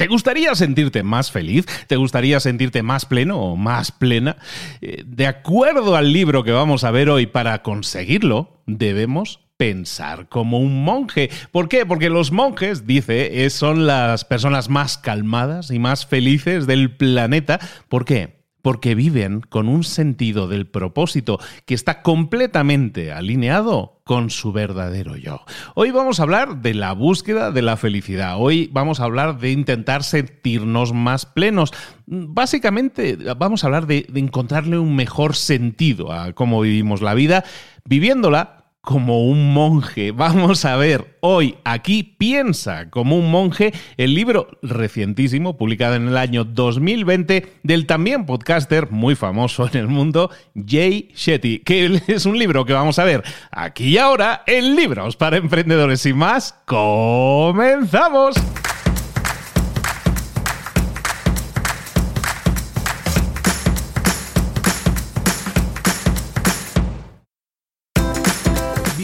¿Te gustaría sentirte más feliz? ¿Te gustaría sentirte más pleno o más plena? Eh, de acuerdo al libro que vamos a ver hoy, para conseguirlo debemos pensar como un monje. ¿Por qué? Porque los monjes, dice, son las personas más calmadas y más felices del planeta. ¿Por qué? Porque viven con un sentido del propósito que está completamente alineado con su verdadero yo. Hoy vamos a hablar de la búsqueda de la felicidad. Hoy vamos a hablar de intentar sentirnos más plenos. Básicamente vamos a hablar de, encontrarle un mejor sentido a cómo vivimos la vida, viviéndola como un monje. Vamos a ver hoy aquí Piensa como un monje, el libro recientísimo, publicado en el año 2020, del también podcaster muy famoso en el mundo, Jay Shetty, que es un libro que vamos a ver aquí y ahora en Libros para Emprendedores. y más, comenzamos.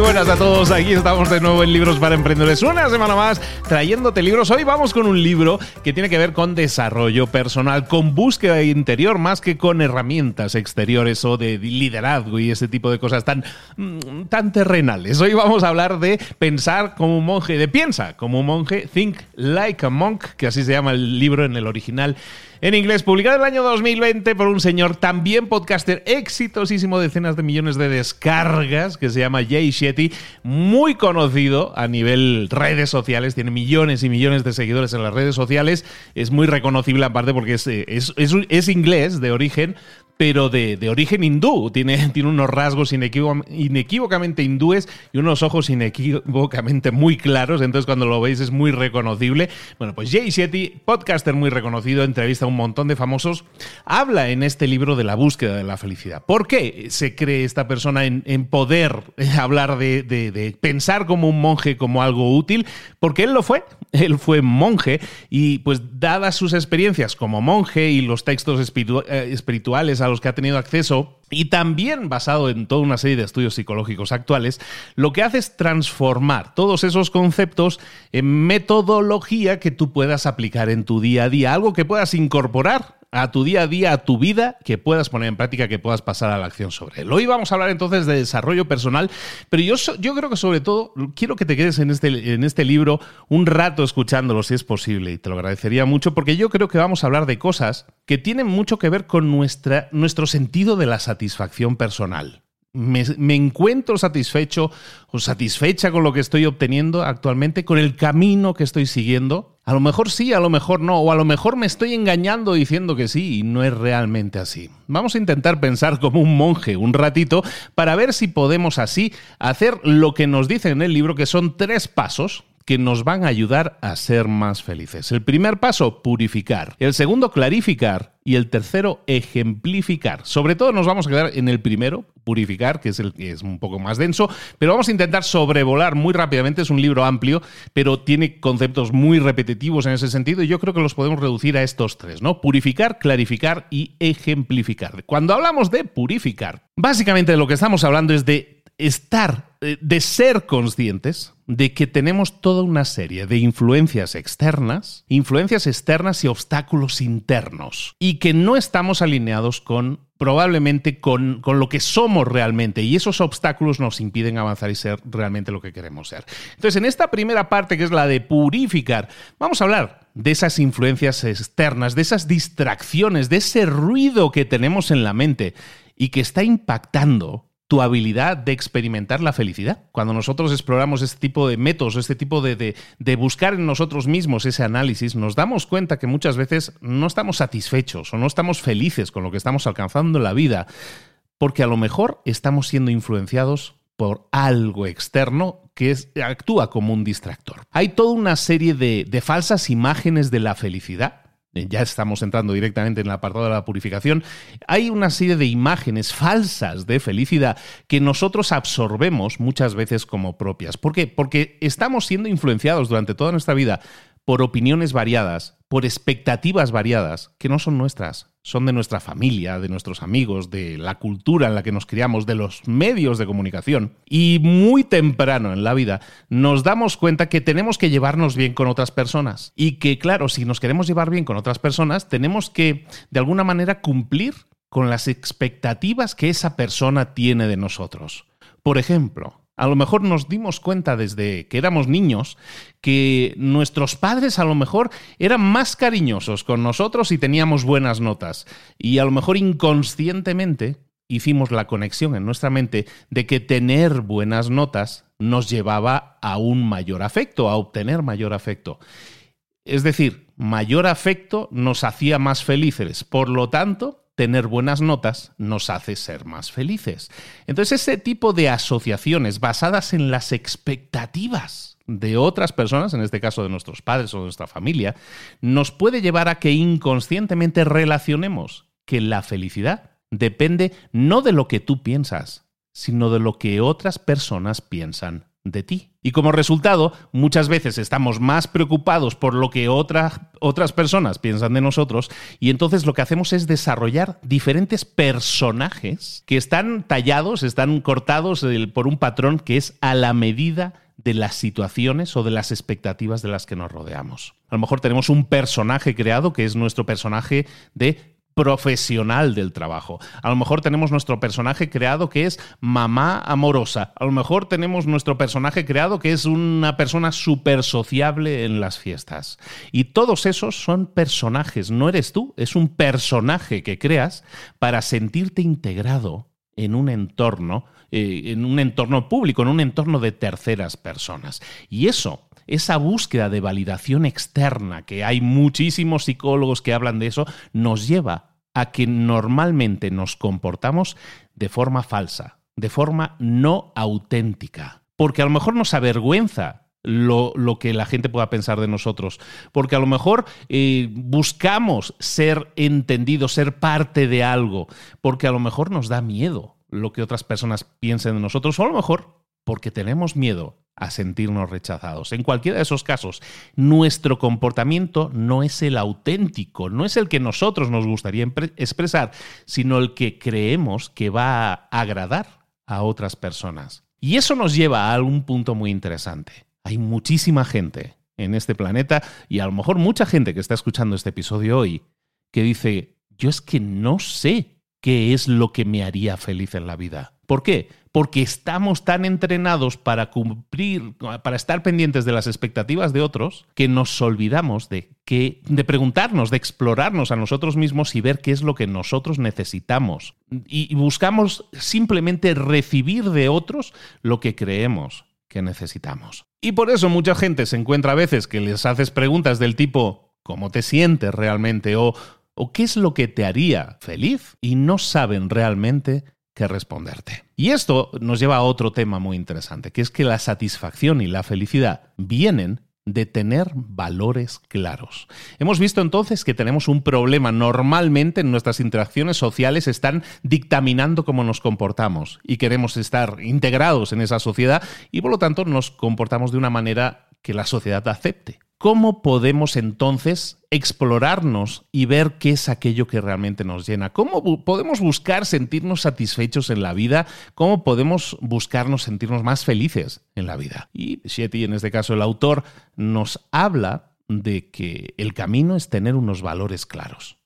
Buenas a todos, aquí estamos de nuevo en Libros para Emprendedores, una semana más trayéndote libros. Hoy vamos con un libro que tiene que ver con desarrollo personal, con búsqueda interior, más que con herramientas exteriores o de liderazgo y ese tipo de cosas tan, mm, tan terrenales. Hoy vamos a hablar de pensar como un monje, de piensa como un monje, Think Like a Monk, que así se llama el libro en el original en inglés, publicado en el año 2020 por un señor también podcaster exitosísimo, decenas de millones de descargas, que se llama Jay Shetty, muy conocido a nivel redes sociales, tiene millones y millones de seguidores en las redes sociales, es muy reconocible aparte porque es, es, es inglés de origen, pero de, origen hindú. Tiene, tiene unos rasgos inequívocamente hindúes y unos ojos inequívocamente muy claros. Entonces, cuando lo veis, es muy reconocible. Bueno, pues Jay Shetty, podcaster muy reconocido, entrevista a un montón de famosos, habla en este libro de la búsqueda de la felicidad. ¿Por qué se cree esta persona en, poder hablar de, de pensar como un monje como algo útil? Porque él lo fue. Él fue monje y, pues, dadas sus experiencias como monje y los textos eh, espirituales a los que ha tenido acceso, y también basado en toda una serie de estudios psicológicos actuales, lo que hace es transformar todos esos conceptos en metodología que tú puedas aplicar en tu día a día, algo que puedas incorporar a tu día a día, a tu vida, que puedas poner en práctica, que puedas pasar a la acción sobre él. Hoy vamos a hablar entonces de desarrollo personal, pero yo, yo creo que sobre todo quiero que te quedes en este, en este libro un rato escuchándolo si es posible y te lo agradecería mucho porque yo creo que vamos a hablar de cosas que tienen mucho que ver con nuestra, nuestro sentido de la satisfacción personal me, encuentro satisfecho o satisfecha con lo que estoy obteniendo actualmente, con el camino que estoy siguiendo. A lo mejor sí, a lo mejor no, o a lo mejor me estoy engañando diciendo que sí y no es realmente así. Vamos a intentar pensar como un monje un ratito para ver si podemos así hacer lo que nos dice en el libro, que son tres pasos que nos van a ayudar a ser más felices. El primer paso, purificar. El segundo, clarificar. Y el tercero, ejemplificar. Sobre todo nos vamos a quedar en el primero, purificar, que es el que es un poco más denso, pero vamos a intentar sobrevolar muy rápidamente. Es un libro amplio, pero tiene conceptos muy repetitivos en ese sentido y yo creo que los podemos reducir a estos tres, ¿no? Purificar, clarificar y ejemplificar. Cuando hablamos de purificar, básicamente lo que estamos hablando es de estar eh, de ser conscientes de que tenemos toda una serie de influencias externas, influencias externas y obstáculos internos, y que no estamos alineados con probablemente con, con, lo que somos realmente y esos obstáculos nos impiden avanzar y ser realmente lo que queremos ser. Entonces, en esta primera parte, que es la de purificar, vamos a hablar de esas influencias externas, de esas distracciones, de ese ruido que tenemos en la mente y que está impactando tu habilidad de experimentar la felicidad. Cuando nosotros exploramos este tipo de métodos, este tipo de, de, buscar en nosotros mismos ese análisis, nos damos cuenta que muchas veces no estamos satisfechos o no estamos felices con lo que estamos alcanzando en la vida, porque a lo mejor estamos siendo influenciados por algo externo que actúa como un distractor. Hay toda una serie de, de falsas imágenes de la felicidad ya estamos entrando directamente en el apartado de la purificación, hay una serie de imágenes falsas de felicidad que nosotros absorbemos muchas veces como propias. ¿Por qué? Porque estamos siendo influenciados durante toda nuestra vida por opiniones variadas, por expectativas variadas que no son nuestras, son de nuestra familia, de nuestros amigos, de la cultura en la que nos criamos, de los medios de comunicación. Y muy temprano en la vida nos damos cuenta que tenemos que llevarnos bien con otras personas. Y que, claro, si nos queremos llevar bien con otras personas, tenemos que, de alguna manera, cumplir con las expectativas que esa persona tiene de nosotros. Por ejemplo, a lo mejor nos dimos cuenta desde que éramos niños que nuestros padres a lo mejor eran más cariñosos con nosotros y teníamos buenas notas. Y a lo mejor inconscientemente hicimos la conexión en nuestra mente de que tener buenas notas nos llevaba a un mayor afecto, a obtener mayor afecto. Es decir, mayor afecto nos hacía más felices. Por lo tanto, tener buenas notas nos hace ser más felices. Entonces, ese tipo de asociaciones basadas en las expectativas de otras personas, en este caso de nuestros padres o de nuestra familia, nos puede llevar a que inconscientemente relacionemos que la felicidad depende no de lo que tú piensas, sino de lo que otras personas piensan de ti. Y como resultado, muchas veces estamos más preocupados por lo que otras personas piensan de nosotros y entonces lo que hacemos es desarrollar diferentes personajes que están tallados, están cortados por un patrón que es a la medida de las situaciones o de las expectativas de las que nos rodeamos. A lo mejor tenemos un personaje creado que es nuestro personaje de profesional del trabajo. A lo mejor tenemos nuestro personaje creado que es mamá amorosa. A lo mejor tenemos nuestro personaje creado que es una persona súper sociable en las fiestas. Y todos esos son personajes, no eres tú, es un personaje que creas para sentirte integrado en un entorno, eh, en un entorno público, en un entorno de terceras personas. Y eso esa búsqueda de validación externa, que hay muchísimos psicólogos que hablan de eso, nos lleva a que normalmente nos comportamos de forma falsa, de forma no auténtica. Porque a lo mejor nos avergüenza lo, que la gente pueda pensar de nosotros. Porque a lo mejor eh, buscamos ser entendidos, ser parte de algo. Porque a lo mejor nos da miedo lo que otras personas piensen de nosotros. O a lo mejor porque tenemos miedo a sentirnos rechazados. En cualquiera de esos casos, nuestro comportamiento no es el auténtico, no es el que nosotros nos gustaría expresar, sino el que creemos que va a agradar a otras personas. Y eso nos lleva a un punto muy interesante. Hay muchísima gente en este planeta y a lo mejor mucha gente que está escuchando este episodio hoy que dice, yo es que no sé qué es lo que me haría feliz en la vida. ¿Por qué? Porque estamos tan entrenados para cumplir, para estar pendientes de las expectativas de otros, que nos olvidamos de que, de preguntarnos, de explorarnos a nosotros mismos y ver qué es lo que nosotros necesitamos. Y buscamos simplemente recibir de otros lo que creemos que necesitamos. Y por eso mucha gente se encuentra a veces que les haces preguntas del tipo ¿cómo te sientes realmente? o o qué es lo que te haría feliz y no saben realmente qué responderte. Y esto nos lleva a otro tema muy interesante, que es que la satisfacción y la felicidad vienen de tener valores claros. Hemos visto entonces que tenemos un problema. Normalmente en nuestras interacciones sociales están dictaminando cómo nos comportamos y queremos estar integrados en esa sociedad y por lo tanto nos comportamos de una manera que la sociedad acepte. ¿Cómo podemos entonces explorarnos y ver qué es aquello que realmente nos llena? ¿Cómo podemos buscar sentirnos satisfechos en la vida? ¿Cómo podemos buscarnos sentirnos más felices en la vida? Y Shetty, en este caso el autor, nos habla de que el camino es tener unos valores claros.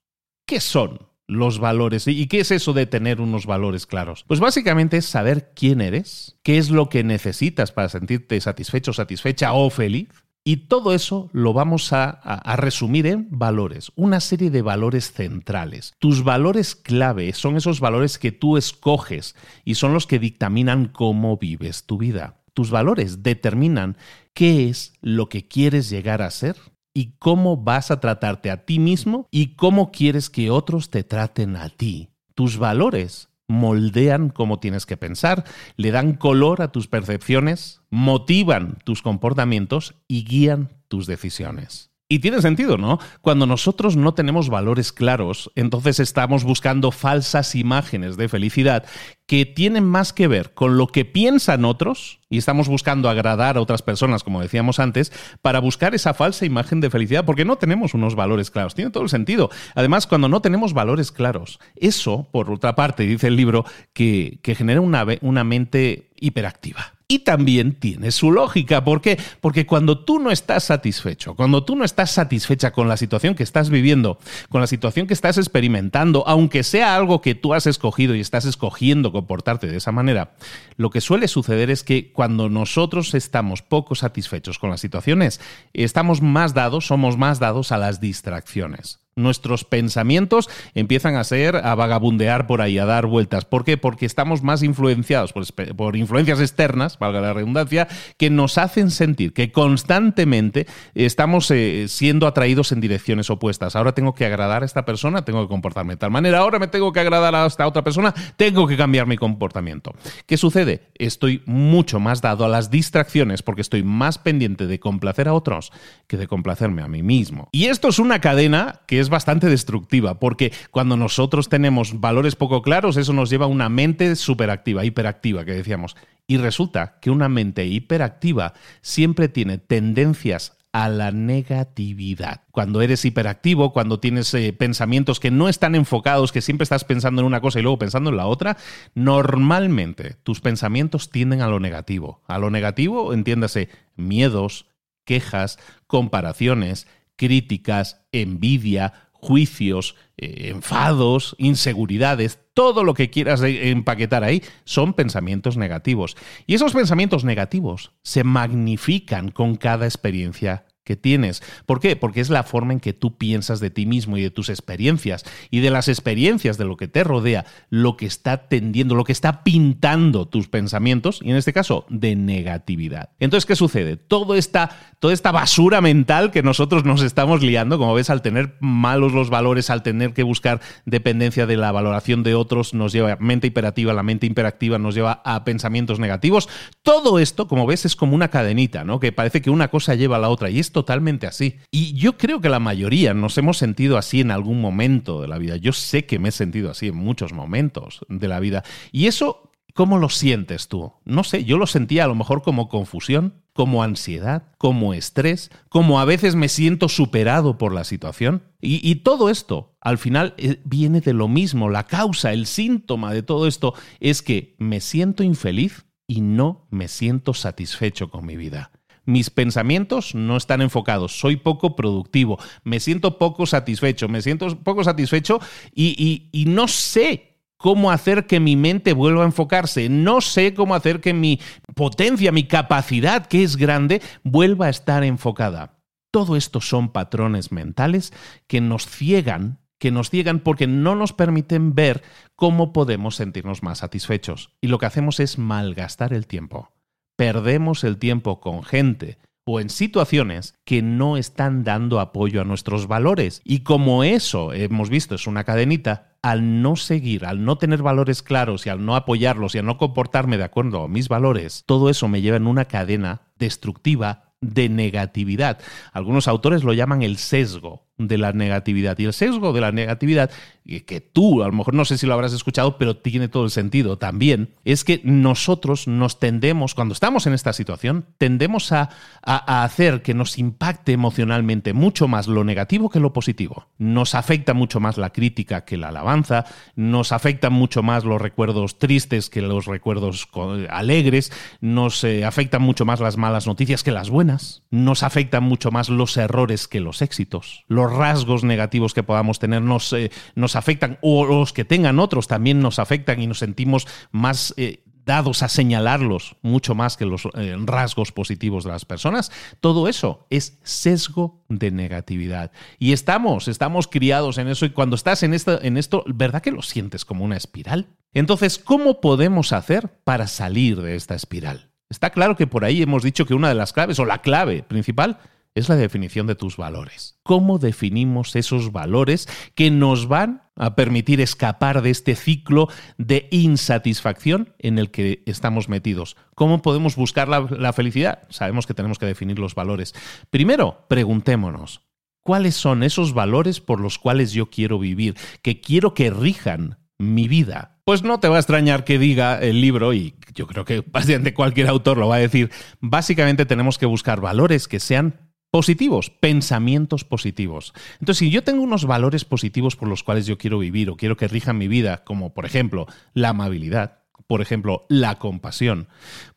¿Qué son los valores. ¿Y qué es eso de tener unos valores claros? Pues básicamente es saber quién eres, qué es lo que necesitas para sentirte satisfecho, satisfecha o feliz. Y todo eso lo vamos a, a, resumir en valores, una serie de valores centrales. Tus valores clave son esos valores que tú escoges y son los que dictaminan cómo vives tu vida. Tus valores determinan qué es lo que quieres llegar a ser y cómo vas a tratarte a ti mismo y cómo quieres que otros te traten a ti. Tus valores moldean cómo tienes que pensar, le dan color a tus percepciones, motivan tus comportamientos y guían tus decisiones. Y tiene sentido, ¿no? Cuando nosotros no tenemos valores claros, entonces estamos buscando falsas imágenes de felicidad que tienen más que ver con lo que piensan otros y estamos buscando agradar a otras personas, como decíamos antes, para buscar esa falsa imagen de felicidad, porque no tenemos unos valores claros. Tiene todo el sentido. Además, cuando no tenemos valores claros, eso, por otra parte, dice el libro, que, que genera una, una mente hiperactiva. Y también tiene su lógica. ¿Por qué? Porque cuando tú no estás satisfecho, cuando tú no estás satisfecha con la situación que estás viviendo, con la situación que estás experimentando, aunque sea algo que tú has escogido y estás escogiendo comportarte de esa manera, lo que suele suceder es que cuando nosotros estamos poco satisfechos con las situaciones, estamos más dados, somos más dados a las distracciones nuestros pensamientos empiezan a ser, a vagabundear por ahí, a dar vueltas. ¿Por qué? Porque estamos más influenciados por, influencias externas, valga la redundancia, que nos hacen sentir que constantemente estamos eh, siendo atraídos en direcciones opuestas. Ahora tengo que agradar a esta persona, tengo que comportarme de tal manera, ahora me tengo que agradar a esta otra persona, tengo que cambiar mi comportamiento. ¿Qué sucede? Estoy mucho más dado a las distracciones porque estoy más pendiente de complacer a otros que de complacerme a mí mismo. Y esto es una cadena que es es bastante destructiva, porque cuando nosotros tenemos valores poco claros, eso nos lleva a una mente superactiva, hiperactiva, que decíamos. Y resulta que una mente hiperactiva siempre tiene tendencias a la negatividad. Cuando eres hiperactivo, cuando tienes eh, pensamientos que no están enfocados, que siempre estás pensando en una cosa y luego pensando en la otra, normalmente tus pensamientos tienden a lo negativo. A lo negativo, entiéndase, miedos, quejas, comparaciones, críticas, envidia, juicios, eh, enfados, inseguridades, todo lo que quieras empaquetar ahí son pensamientos negativos. Y esos pensamientos negativos se magnifican con cada experiencia que tienes. ¿Por qué? Porque es la forma en que tú piensas de ti mismo y de tus experiencias y de las experiencias de lo que te rodea, lo que está tendiendo, lo que está pintando tus pensamientos y en este caso de negatividad. Entonces, ¿qué sucede? Todo esta, toda esta basura mental que nosotros nos estamos liando, como ves, al tener malos los valores, al tener que buscar dependencia de la valoración de otros, nos lleva a mente hiperativa, la mente hiperactiva nos lleva a pensamientos negativos. Todo esto, como ves, es como una cadenita, ¿no? Que parece que una cosa lleva a la otra y esto totalmente así. Y yo creo que la mayoría nos hemos sentido así en algún momento de la vida. Yo sé que me he sentido así en muchos momentos de la vida. Y eso, ¿cómo lo sientes tú? No sé, yo lo sentía a lo mejor como confusión, como ansiedad, como estrés, como a veces me siento superado por la situación. Y, y, todo esto, al final, eh, viene de lo mismo. La causa, el síntoma de todo esto es que me siento infeliz y no me siento satisfecho con mi vida mis pensamientos no están enfocados, soy poco productivo, me siento poco satisfecho, me siento poco satisfecho y, no sé cómo hacer que mi mente vuelva a enfocarse, no sé cómo hacer que mi potencia, mi capacidad, que es grande, vuelva a estar enfocada. Todo esto son patrones mentales que nos ciegan que nos ciegan porque no nos permiten ver cómo podemos sentirnos más satisfechos. Y lo que hacemos es malgastar el tiempo perdemos el tiempo con gente o en situaciones que no están dando apoyo a nuestros valores. Y como eso, hemos visto, es una cadenita, al no seguir, al no tener valores claros y al no apoyarlos y al no comportarme de acuerdo a mis valores, todo eso me lleva en una cadena destructiva de negatividad. Algunos autores lo llaman el sesgo de la negatividad. Y el sesgo de la negatividad, que tú a lo mejor no sé si lo habrás escuchado, pero tiene todo el sentido también, es que nosotros nos tendemos, cuando estamos en esta situación, tendemos a, hacer que nos impacte emocionalmente mucho más lo negativo que lo positivo. Nos afecta mucho más la crítica que la alabanza, nos afectan mucho más los recuerdos tristes que los recuerdos alegres, nos eh, afectan mucho más las malas noticias que las buenas, nos afectan mucho más los errores que los éxitos rasgos negativos que podamos tener nos, eh, nos afectan o los que tengan otros también nos afectan y nos sentimos más eh, dados a señalarlos mucho más que los eh, rasgos positivos de las personas, todo eso es sesgo de negatividad. Y estamos, estamos criados en eso y cuando estás en esto, en esto, ¿verdad que lo sientes como una espiral? Entonces, ¿cómo podemos hacer para salir de esta espiral? Está claro que por ahí hemos dicho que una de las claves o la clave principal es la definición de tus valores. ¿Cómo definimos esos valores que nos van a permitir escapar de este ciclo de insatisfacción en el que estamos metidos? ¿Cómo podemos buscar la, felicidad? Sabemos que tenemos que definir los valores. Primero, preguntémonos, ¿cuáles son esos valores por los cuales yo quiero vivir, que quiero que rijan mi vida? Pues no te va a extrañar que diga el libro, y yo creo que básicamente cualquier autor lo va a decir, básicamente tenemos que buscar valores que sean positivos, pensamientos positivos. Entonces, si yo tengo unos valores positivos por los cuales yo quiero vivir o quiero que rijan mi vida, como por ejemplo la amabilidad, por ejemplo la compasión,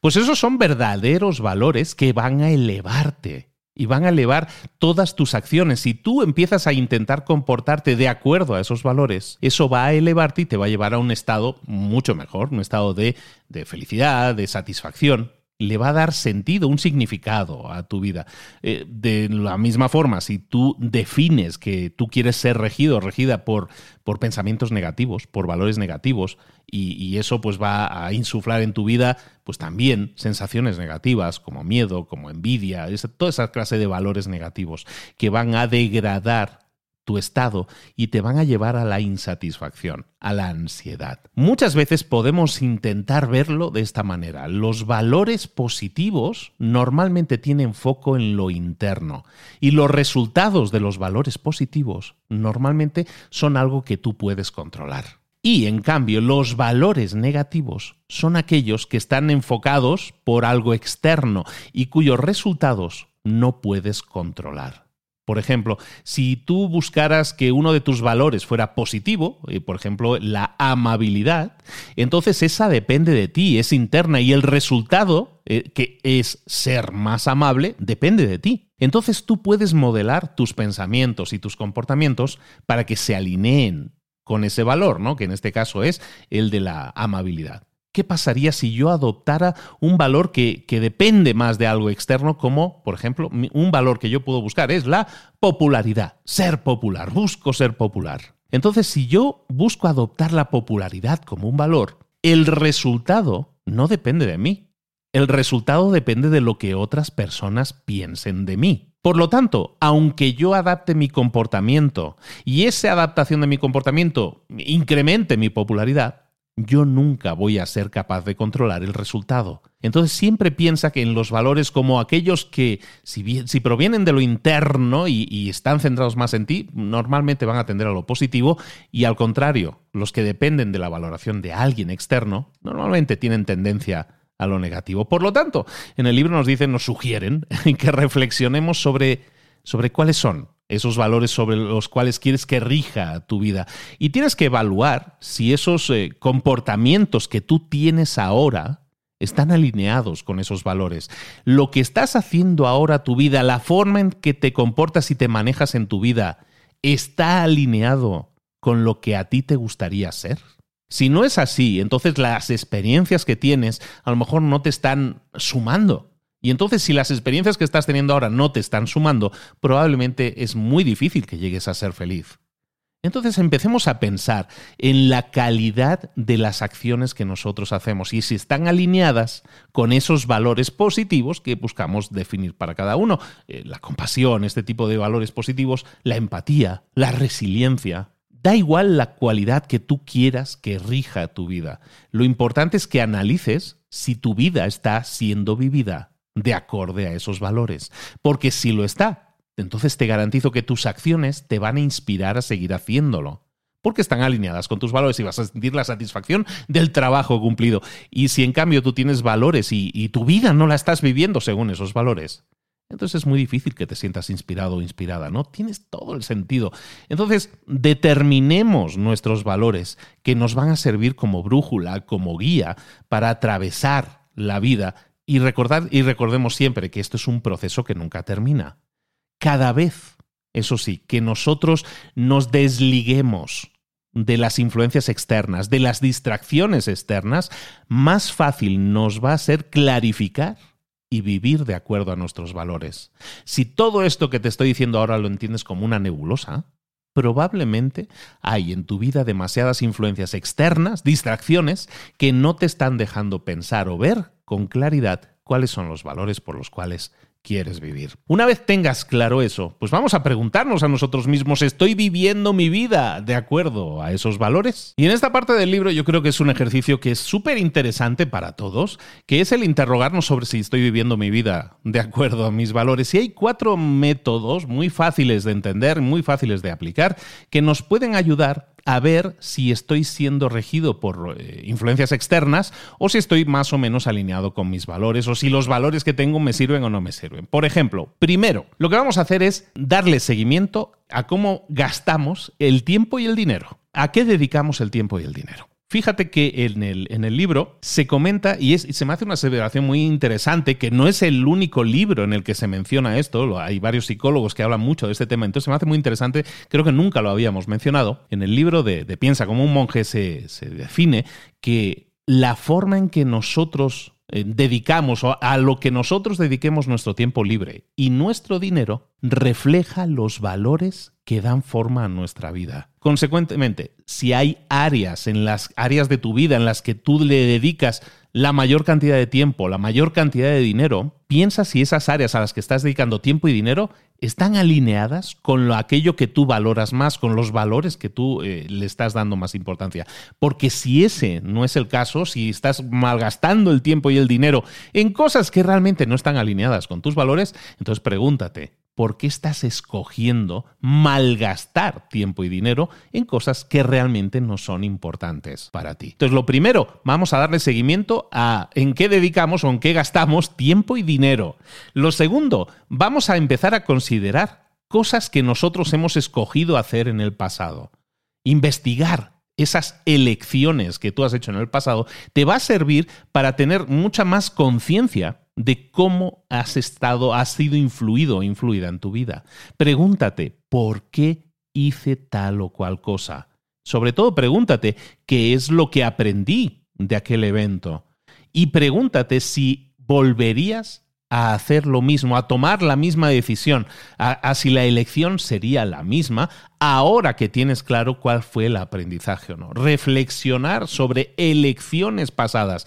pues esos son verdaderos valores que van a elevarte y van a elevar todas tus acciones. Si tú empiezas a intentar comportarte de acuerdo a esos valores, eso va a elevarte y te va a llevar a un estado mucho mejor, un estado de, de felicidad, de satisfacción le va a dar sentido, un significado a tu vida. Eh, de la misma forma, si tú defines que tú quieres ser regido, regida por, por pensamientos negativos, por valores negativos, y, eso pues va a insuflar en tu vida pues también sensaciones negativas como miedo, como envidia, toda esa clase de valores negativos que van a degradar tu estado y te van a llevar a la insatisfacción, a la ansiedad. Muchas veces podemos intentar verlo de esta manera. Los valores positivos normalmente tienen foco en lo interno y los resultados de los valores positivos normalmente son algo que tú puedes controlar. Y en cambio, los valores negativos son aquellos que están enfocados por algo externo y cuyos resultados no puedes controlar. Por ejemplo, si tú buscaras que uno de tus valores fuera positivo, por ejemplo, la amabilidad, entonces esa depende de ti, es interna y el resultado, eh, que es ser más amable, depende de ti. Entonces tú puedes modelar tus pensamientos y tus comportamientos para que se alineen con ese valor, ¿no? Que en este caso es el de la amabilidad. ¿Qué pasaría si yo adoptara un valor que, que, depende más de algo externo, como, por ejemplo, un valor que yo puedo buscar es la popularidad, ser popular, busco ser popular. Entonces, si yo busco adoptar la popularidad como un valor, el resultado no depende de mí. El resultado depende de lo que otras personas piensen de mí. Por lo tanto, aunque yo adapte mi comportamiento y esa adaptación de mi comportamiento incremente mi popularidad, yo nunca voy a ser capaz de controlar el resultado. Entonces siempre piensa que en los valores como aquellos que, si, provienen de lo interno y, y, están centrados más en ti, normalmente van a tender a lo positivo y al contrario, los que dependen de la valoración de alguien externo, normalmente tienen tendencia a lo negativo. Por lo tanto, en el libro nos dicen, nos sugieren que reflexionemos sobre, sobre cuáles son esos valores sobre los cuales quieres que rija tu vida. Y tienes que evaluar si esos eh, comportamientos que tú tienes ahora están alineados con esos valores. Lo que estás haciendo ahora tu vida, la forma en que te comportas y te manejas en tu vida, ¿está alineado con lo que a ti te gustaría ser? Si no es así, entonces las experiencias que tienes a lo mejor no te están sumando y entonces si las experiencias que estás teniendo ahora no te están sumando, probablemente es muy difícil que llegues a ser feliz. Entonces empecemos a pensar en la calidad de las acciones que nosotros hacemos y si están alineadas con esos valores positivos que buscamos definir para cada uno. Eh, la compasión, este tipo de valores positivos, la empatía, la resiliencia. Da igual la cualidad que tú quieras que rija tu vida. Lo importante es que analices si tu vida está siendo vivida de acorde a esos valores. Porque si lo está, entonces te garantizo que tus acciones te van a inspirar a seguir haciéndolo porque están alineadas con tus valores y vas a sentir la satisfacción del trabajo cumplido. Y si en cambio tú tienes valores y, tu vida no la estás viviendo según esos valores, entonces es muy difícil que te sientas inspirado o inspirada, ¿no? Tienes todo el sentido. Entonces, determinemos nuestros valores que nos van a servir como brújula, como guía para atravesar la vida y y recordemos siempre que esto es un proceso que nunca termina. Cada vez, eso sí, que nosotros nos desliguemos de las influencias externas, de las distracciones externas, más fácil nos va a ser clarificar y vivir de acuerdo a nuestros valores. Si todo esto que te estoy diciendo ahora lo entiendes como una nebulosa, probablemente hay en tu vida demasiadas influencias externas, distracciones, que no te están dejando pensar o ver con claridad cuáles son los valores por los cuales quieres vivir. Una vez tengas claro eso, pues vamos a preguntarnos a nosotros mismos, ¿estoy viviendo mi vida de acuerdo a esos valores? Y en esta parte del libro yo creo que es un ejercicio que es súper interesante para todos, que es el interrogarnos sobre si estoy viviendo mi vida de acuerdo a mis valores. Y hay cuatro métodos muy fáciles de entender, muy fáciles de aplicar, que nos pueden ayudar a ver si estoy siendo regido por eh, influencias externas o si estoy más o menos alineado con mis valores o si los valores que tengo me sirven o no me sirven. Por ejemplo, primero, lo que vamos a hacer es darle seguimiento a cómo gastamos el tiempo y el dinero. ¿A qué dedicamos el tiempo y el dinero? Fíjate que en el, en el libro se comenta y, es, se me hace una aseveración muy interesante que no es el único libro en el que se menciona esto, hay varios psicólogos que hablan mucho de este tema, entonces se me hace muy interesante, creo que nunca lo habíamos mencionado, en el libro de, Piensa como un monje se, define que la forma en que nosotros dedicamos o a lo que nosotros dediquemos nuestro tiempo libre y nuestro dinero refleja los valores que dan forma a nuestra vida. Consecuentemente, si hay áreas en las áreas de tu vida en las que tú le dedicas la mayor cantidad de tiempo, la mayor cantidad de dinero, piensa si esas áreas a las que estás dedicando tiempo y dinero están alineadas con lo, aquello que tú valoras más, con los valores que tú eh, le estás dando más importancia. Porque si ese no es el caso, si estás malgastando el tiempo y el dinero en cosas que realmente no están alineadas con tus valores, entonces pregúntate, ¿por qué estás escogiendo malgastar tiempo y dinero en cosas que realmente no son importantes para ti? Entonces, lo primero, vamos a darle seguimiento a en qué dedicamos o en qué gastamos tiempo y dinero. Lo segundo, vamos a empezar a considerar cosas que nosotros hemos escogido hacer en el pasado. Investigar esas elecciones que tú has hecho en el pasado te va a servir para tener mucha más conciencia de cómo has estado, has sido influido o influida en tu vida. Pregúntate, ¿por qué hice tal o cual cosa? Sobre todo pregúntate, ¿qué es lo que aprendí de aquel evento? Y pregúntate si volverías a hacer lo mismo, a tomar la misma decisión, a, si la elección sería la misma, ahora que tienes claro cuál fue el aprendizaje o no. Reflexionar sobre elecciones pasadas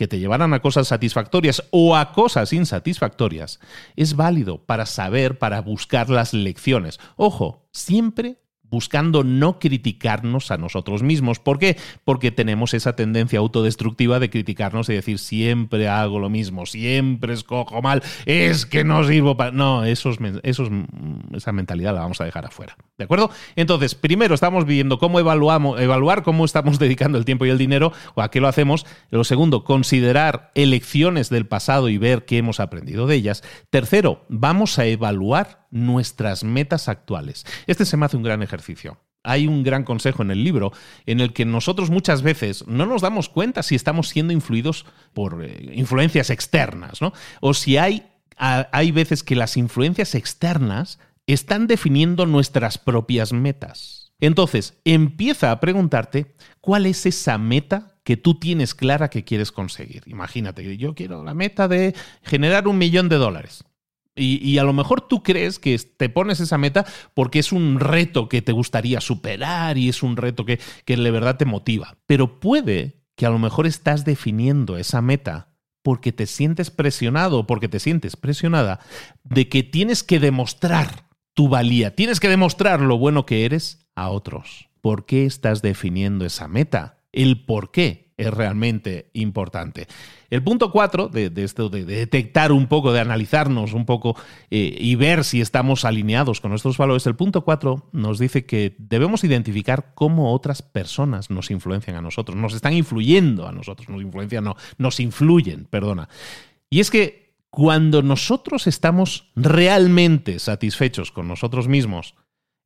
que te llevaran a cosas satisfactorias o a cosas insatisfactorias, es válido para saber, para buscar las lecciones. Ojo, siempre buscando no criticarnos a nosotros mismos. ¿Por qué? Porque tenemos esa tendencia autodestructiva de criticarnos y decir siempre hago lo mismo, siempre escojo mal, es que no sirvo para... No, esos, esos, esa mentalidad la vamos a dejar afuera. ¿De acuerdo? Entonces, primero estamos viendo cómo evaluamos, evaluar cómo estamos dedicando el tiempo y el dinero o a qué lo hacemos. Lo segundo, considerar elecciones del pasado y ver qué hemos aprendido de ellas. Tercero, vamos a evaluar nuestras metas actuales. Este se me hace un gran ejercicio. Hay un gran consejo en el libro en el que nosotros muchas veces no nos damos cuenta si estamos siendo influidos por eh, influencias externas, ¿no? O si hay, hay veces que las influencias externas están definiendo nuestras propias metas. Entonces, empieza a preguntarte cuál es esa meta que tú tienes clara que quieres conseguir. Imagínate, yo quiero la meta de generar un millón de dólares. Y, a lo mejor tú crees que te pones esa meta porque es un reto que te gustaría superar y es un reto que, que de verdad te motiva. Pero puede que a lo mejor estás definiendo esa meta porque te sientes presionado, porque te sientes presionada de que tienes que demostrar tu valía, tienes que demostrar lo bueno que eres a otros. ¿Por qué estás definiendo esa meta? El por qué es realmente importante. El punto cuatro de, esto de, detectar un poco, de analizarnos un poco eh, y ver si estamos alineados con nuestros valores, el punto cuatro nos dice que debemos identificar cómo otras personas nos influencian a nosotros, nos están influyendo a nosotros, nos influencian, no, nos influyen, perdona. Y es que cuando nosotros estamos realmente satisfechos con nosotros mismos,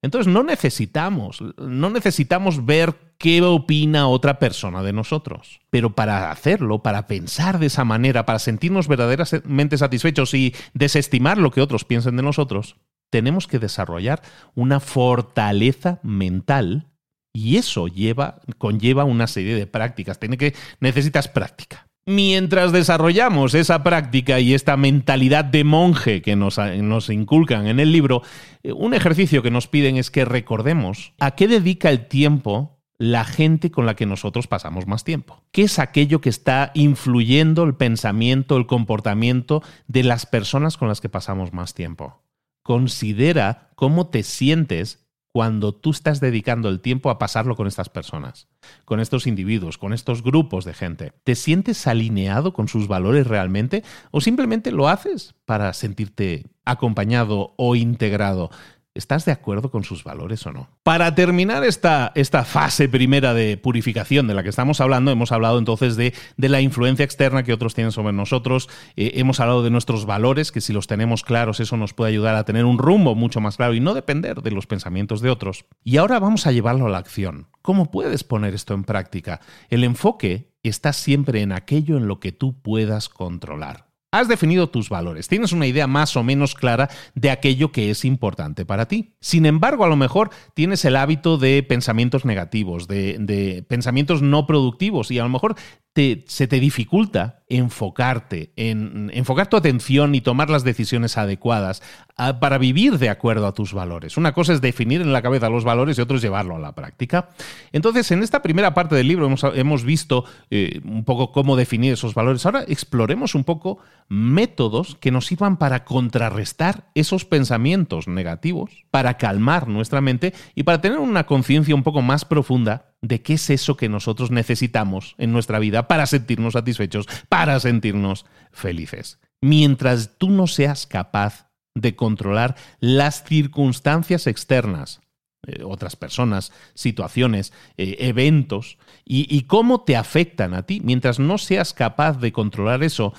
entonces no necesitamos, no necesitamos ver qué opina otra persona de nosotros. Pero para hacerlo, para pensar de esa manera, para sentirnos verdaderamente satisfechos y desestimar lo que otros piensen de nosotros, tenemos que desarrollar una fortaleza mental y eso lleva, conlleva una serie de prácticas. Tiene que, necesitas práctica. Mientras desarrollamos esa práctica y esta mentalidad de monje que nos, nos, inculcan en el libro, eh, un ejercicio que nos piden es que recordemos a qué dedica el tiempo la gente con la que nosotros pasamos más tiempo. ¿Qué es aquello que está influyendo el pensamiento, el comportamiento de las personas con las que pasamos más tiempo? Considera cómo te sientes cuando tú estás dedicando el tiempo a pasarlo con estas personas, con estos individuos, con estos grupos de gente. ¿Te sientes alineado con sus valores realmente o simplemente lo haces para sentirte acompañado o integrado? ¿Estás de acuerdo con sus valores o no? Para terminar esta, esta, fase primera de purificación de la que estamos hablando, hemos hablado entonces de, de la influencia externa que otros tienen sobre nosotros, eh, hemos hablado de nuestros valores, que si los tenemos claros eso nos puede ayudar a tener un rumbo mucho más claro y no depender de los pensamientos de otros. Y ahora vamos a llevarlo a la acción. ¿Cómo puedes poner esto en práctica? El enfoque está siempre en aquello en lo que tú puedas controlar. Has definido tus valores, tienes una idea más o menos clara de aquello que es importante para ti. Sin embargo, a lo mejor tienes el hábito de pensamientos negativos, de, pensamientos no productivos y a lo mejor se te dificulta enfocarte, en enfocar tu atención y tomar las decisiones adecuadas ah, para vivir de acuerdo a tus valores. Una cosa es definir en la cabeza los valores y otra es llevarlo a la práctica. Entonces, en esta primera parte del libro hemos, visto eh, un poco cómo definir esos valores. Ahora exploremos un poco métodos que nos sirvan para contrarrestar esos pensamientos negativos, para calmar nuestra mente y para tener una conciencia un poco más profunda de qué es eso que nosotros necesitamos en nuestra vida para sentirnos satisfechos, para sentirnos felices. Mientras tú no seas capaz de controlar las circunstancias externas, eh, otras personas, situaciones, eh, eventos, y, cómo te afectan a ti. Mientras no seas capaz de controlar eso,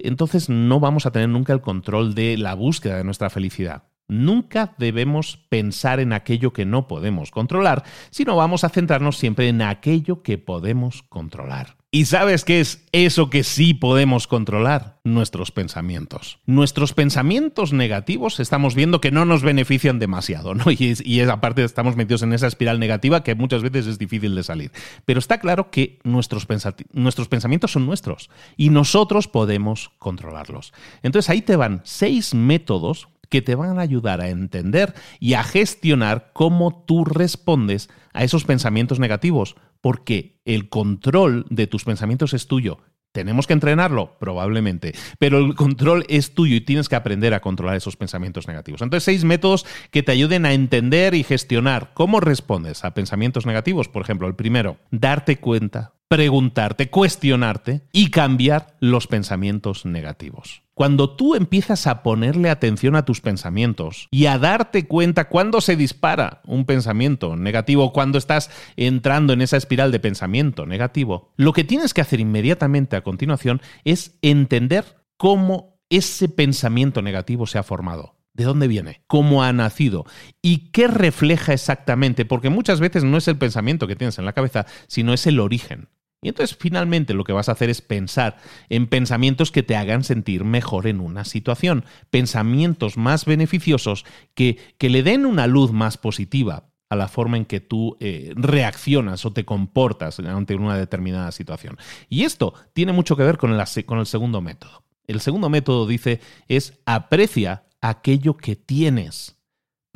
entonces no vamos a tener nunca el control de la búsqueda de nuestra felicidad. Nunca debemos pensar en aquello que no podemos controlar, sino vamos a centrarnos siempre en aquello que podemos controlar. ¿Y sabes qué es eso que sí podemos controlar? Nuestros pensamientos. Nuestros pensamientos negativos estamos viendo que no nos benefician demasiado, ¿no? Y, aparte estamos metidos en esa espiral negativa que muchas veces es difícil de salir. Pero está claro que nuestros, nuestros pensamientos son nuestros y nosotros podemos controlarlos. Entonces ahí te van seis métodos que te van a ayudar a entender y a gestionar cómo tú respondes a esos pensamientos negativos, porque el control de tus pensamientos es tuyo. ¿Tenemos que entrenarlo? Probablemente. Pero el control es tuyo y tienes que aprender a controlar esos pensamientos negativos. Entonces, seis métodos que te ayuden a entender y gestionar cómo respondes a pensamientos negativos. Por ejemplo, el primero, darte cuenta preguntarte, cuestionarte y cambiar los pensamientos negativos. Cuando tú empiezas a ponerle atención a tus pensamientos y a darte cuenta cuando se dispara un pensamiento negativo, cuando estás entrando en esa espiral de pensamiento negativo, lo que tienes que hacer inmediatamente a continuación es entender cómo ese pensamiento negativo se ha formado. ¿De dónde viene? ¿Cómo ha nacido? ¿Y qué refleja exactamente? Porque muchas veces no es el pensamiento que tienes en la cabeza, sino es el origen. Y entonces finalmente lo que vas a hacer es pensar en pensamientos que te hagan sentir mejor en una situación, pensamientos más beneficiosos que, que le den una luz más positiva a la forma en que tú eh, reaccionas o te comportas ante una determinada situación. Y esto tiene mucho que ver con el, con el segundo método. El segundo método dice es aprecia aquello que tienes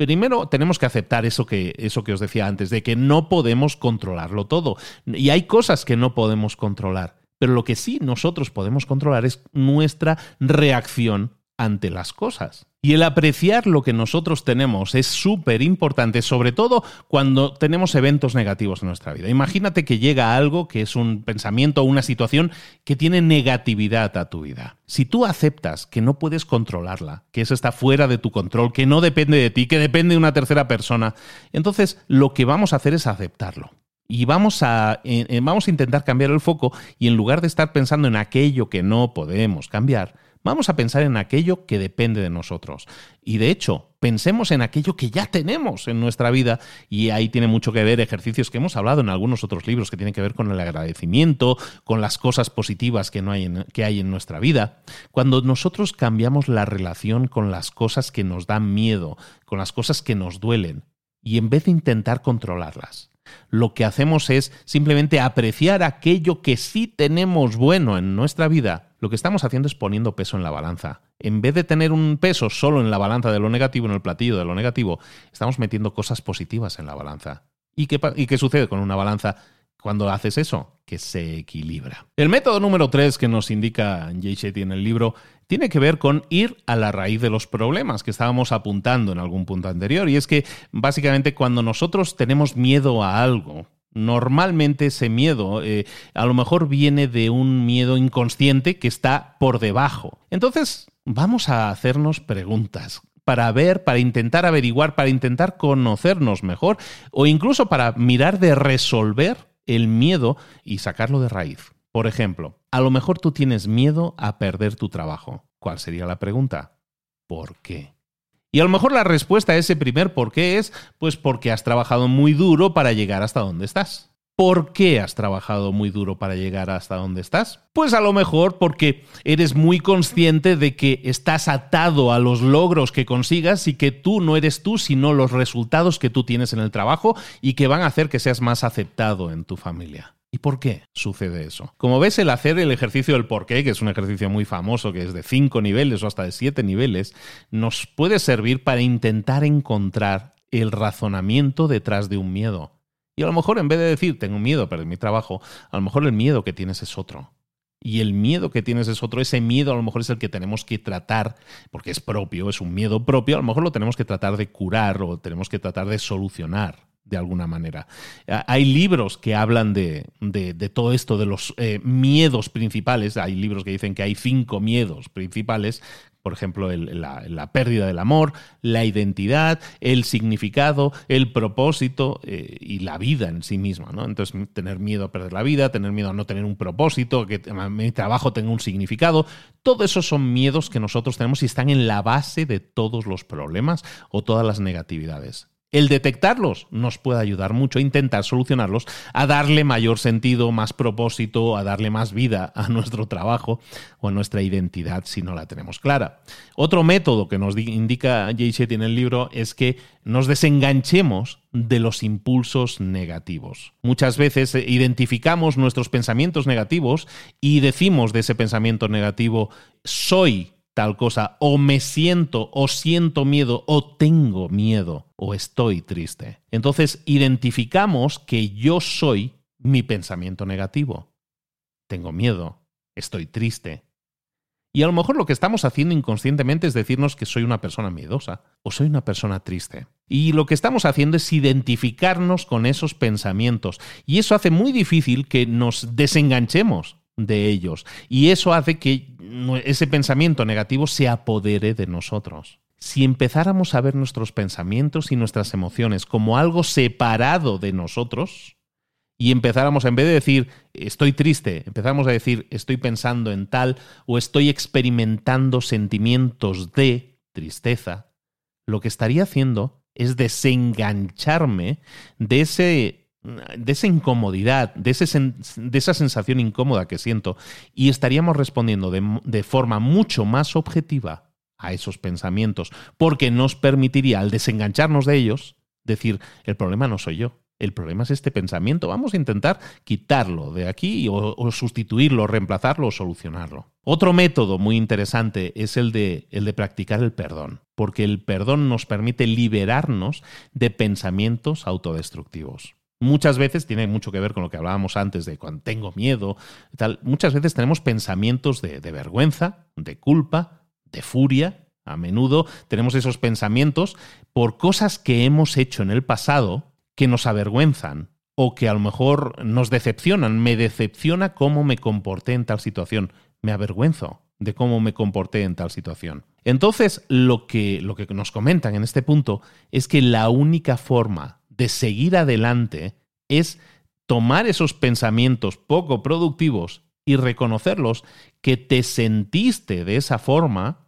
primero tenemos que aceptar eso que, eso que os decía antes, de que no podemos controlarlo todo. Y hay cosas que no podemos controlar. Pero lo que sí nosotros podemos controlar es nuestra reacción ante las cosas. Y el apreciar lo que nosotros tenemos es súper importante, sobre todo cuando tenemos eventos negativos en nuestra vida. Imagínate que llega algo que es un pensamiento o una situación que tiene negatividad a tu vida. Si tú aceptas que no puedes controlarla, que eso está fuera de tu control, que no depende de ti, que depende de una tercera persona, entonces lo que vamos a hacer es aceptarlo. Y vamos a, eh, eh, vamos a intentar cambiar el foco y en lugar de estar pensando en aquello que no podemos cambiar, Vamos a pensar en aquello que depende de nosotros. Y de hecho, pensemos en aquello que ya tenemos en nuestra vida. Y ahí tiene mucho que ver ejercicios que hemos hablado en algunos otros libros que tienen que ver con el agradecimiento, con las cosas positivas que, no hay, en, que hay en nuestra vida. Cuando nosotros cambiamos la relación con las cosas que nos dan miedo, con las cosas que nos duelen, y en vez de intentar controlarlas, lo que hacemos es simplemente apreciar aquello que sí tenemos bueno en nuestra vida, lo que estamos haciendo es poniendo peso en la balanza. En vez de tener un peso solo en la balanza de lo negativo, en el platillo de lo negativo, estamos metiendo cosas positivas en la balanza. ¿Y qué, y qué sucede con una balanza cuando haces eso? Que se equilibra. El método número 3 que nos indica Jay Shetty en el libro tiene que ver con ir a la raíz de los problemas que estábamos apuntando en algún punto anterior. Y es que básicamente cuando nosotros tenemos miedo a algo, normalmente ese miedo eh, a lo mejor viene de un miedo inconsciente que está por debajo. Entonces, vamos a hacernos preguntas para ver, para intentar averiguar, para intentar conocernos mejor o incluso para mirar de resolver el miedo y sacarlo de raíz. Por ejemplo, a lo mejor tú tienes miedo a perder tu trabajo. ¿Cuál sería la pregunta? ¿Por qué? Y a lo mejor la respuesta a ese primer por qué es, pues porque has trabajado muy duro para llegar hasta donde estás. ¿Por qué has trabajado muy duro para llegar hasta donde estás? Pues a lo mejor porque eres muy consciente de que estás atado a los logros que consigas y que tú no eres tú, sino los resultados que tú tienes en el trabajo y que van a hacer que seas más aceptado en tu familia. ¿Y por qué sucede eso? Como ves, el hacer el ejercicio del por qué, que es un ejercicio muy famoso, que es de cinco niveles o hasta de siete niveles, nos puede servir para intentar encontrar el razonamiento detrás de un miedo. Y a lo mejor en vez de decir tengo miedo a perder mi trabajo, a lo mejor el miedo que tienes es otro. Y el miedo que tienes es otro. Ese miedo a lo mejor es el que tenemos que tratar, porque es propio, es un miedo propio, a lo mejor lo tenemos que tratar de curar o tenemos que tratar de solucionar de alguna manera. Hay libros que hablan de, todo esto, de los eh, miedos principales. Hay libros que dicen que hay cinco miedos principales. Por ejemplo, la, pérdida del amor, la identidad, el significado, el propósito eh, y la vida en sí misma. ¿no? Entonces, tener miedo a perder la vida, tener miedo a no tener un propósito, que mi trabajo tenga un significado. Todo eso son miedos que nosotros tenemos y están en la base de todos los problemas o todas las negatividades. El detectarlos nos puede ayudar mucho a intentar solucionarlos, a darle mayor sentido, más propósito, a darle más vida a nuestro trabajo o a nuestra identidad si no la tenemos clara. Otro método que nos indica Jay Shetty en el libro es que nos desenganchemos de los impulsos negativos. Muchas veces identificamos nuestros pensamientos negativos y decimos de ese pensamiento negativo, soy tal cosa, o me siento, o siento miedo, o tengo miedo, o estoy triste. Entonces identificamos que yo soy mi pensamiento negativo. Tengo miedo, estoy triste. Y a lo mejor lo que estamos haciendo inconscientemente es decirnos que soy una persona miedosa o soy una persona triste. Y lo que estamos haciendo es identificarnos con esos pensamientos. Y eso hace muy difícil que nos desenganchemos de ellos. Y eso hace que ese pensamiento negativo se apodere de nosotros. Si empezáramos a ver nuestros pensamientos y nuestras emociones como algo separado de nosotros, y empezáramos, en vez de decir estoy triste, empezáramos a decir estoy pensando en tal o estoy experimentando sentimientos de tristeza, lo que estaría haciendo es desengancharme de ese de esa incomodidad, de, de, esa sensación incómoda que siento, y estaríamos respondiendo de, de, forma mucho más objetiva a esos pensamientos, porque nos permitiría, al desengancharnos de ellos, decir, el problema no soy yo, el problema es este pensamiento, vamos a intentar quitarlo de aquí o, o sustituirlo, reemplazarlo o solucionarlo. Otro método muy interesante es el de, el de practicar el perdón, porque el perdón nos permite liberarnos de pensamientos autodestructivos muchas veces tiene mucho que ver con lo que hablábamos antes de cuando tengo miedo, tal. Muchas veces tenemos pensamientos de, vergüenza, de culpa, de furia, a menudo tenemos esos pensamientos por cosas que hemos hecho en el pasado que nos avergüenzan o que a lo mejor nos decepcionan. Me decepciona cómo me comporté en tal situación. Me avergüenzo de cómo me comporté en tal situación. Entonces, lo que, lo que nos comentan en este punto es que la única forma de seguir adelante es tomar esos pensamientos poco productivos y reconocerlos que te sentiste de esa forma,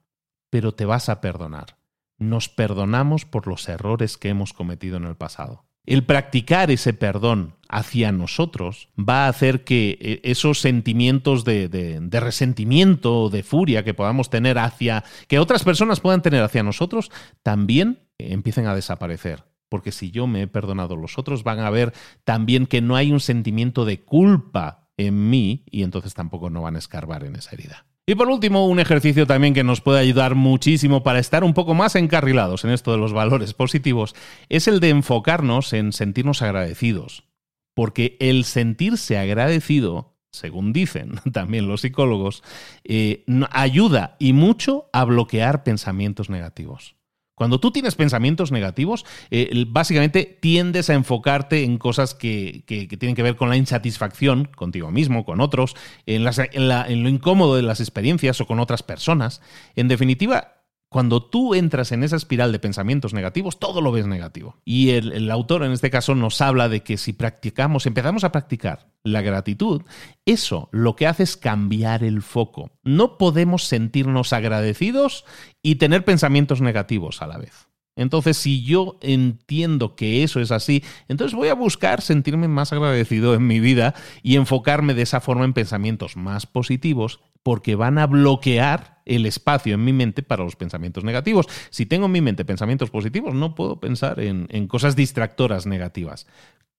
pero te vas a perdonar. Nos perdonamos por los errores que hemos cometido en el pasado. El practicar ese perdón hacia nosotros va a hacer que eh, esos sentimientos de, de, resentimiento o de furia que podamos tener hacia, que otras personas puedan tener hacia nosotros, también empiecen a desaparecer. Porque si yo me he perdonado, los otros van a ver también que no hay un sentimiento de culpa en mí y entonces tampoco no van a escarbar en esa herida. Y por último, un ejercicio también que nos puede ayudar muchísimo para estar un poco más encarrilados en esto de los valores positivos es el de enfocarnos en sentirnos agradecidos. Porque el sentirse agradecido, según dicen también los psicólogos, eh, ayuda y mucho a bloquear pensamientos negativos. Cuando tú tienes pensamientos negativos, eh, básicamente tiendes a enfocarte en cosas que, tienen que ver con la insatisfacción contigo mismo, con otros, en lo incómodo de las experiencias o con otras personas. En definitiva, cuando tú entras en esa espiral de pensamientos negativos, todo lo ves negativo. Y el, autor en este caso nos habla de que si practicamos, empezamos a practicar la gratitud, eso lo que hace es cambiar el foco. No podemos sentirnos agradecidos y tener pensamientos negativos a la vez. Entonces, si yo entiendo que eso es así, entonces voy a buscar sentirme más agradecido en mi vida y enfocarme de esa forma en pensamientos más positivos porque van a bloquear el espacio en mi mente para los pensamientos negativos. Si tengo en mi mente pensamientos positivos, no puedo pensar en, cosas distractoras negativas.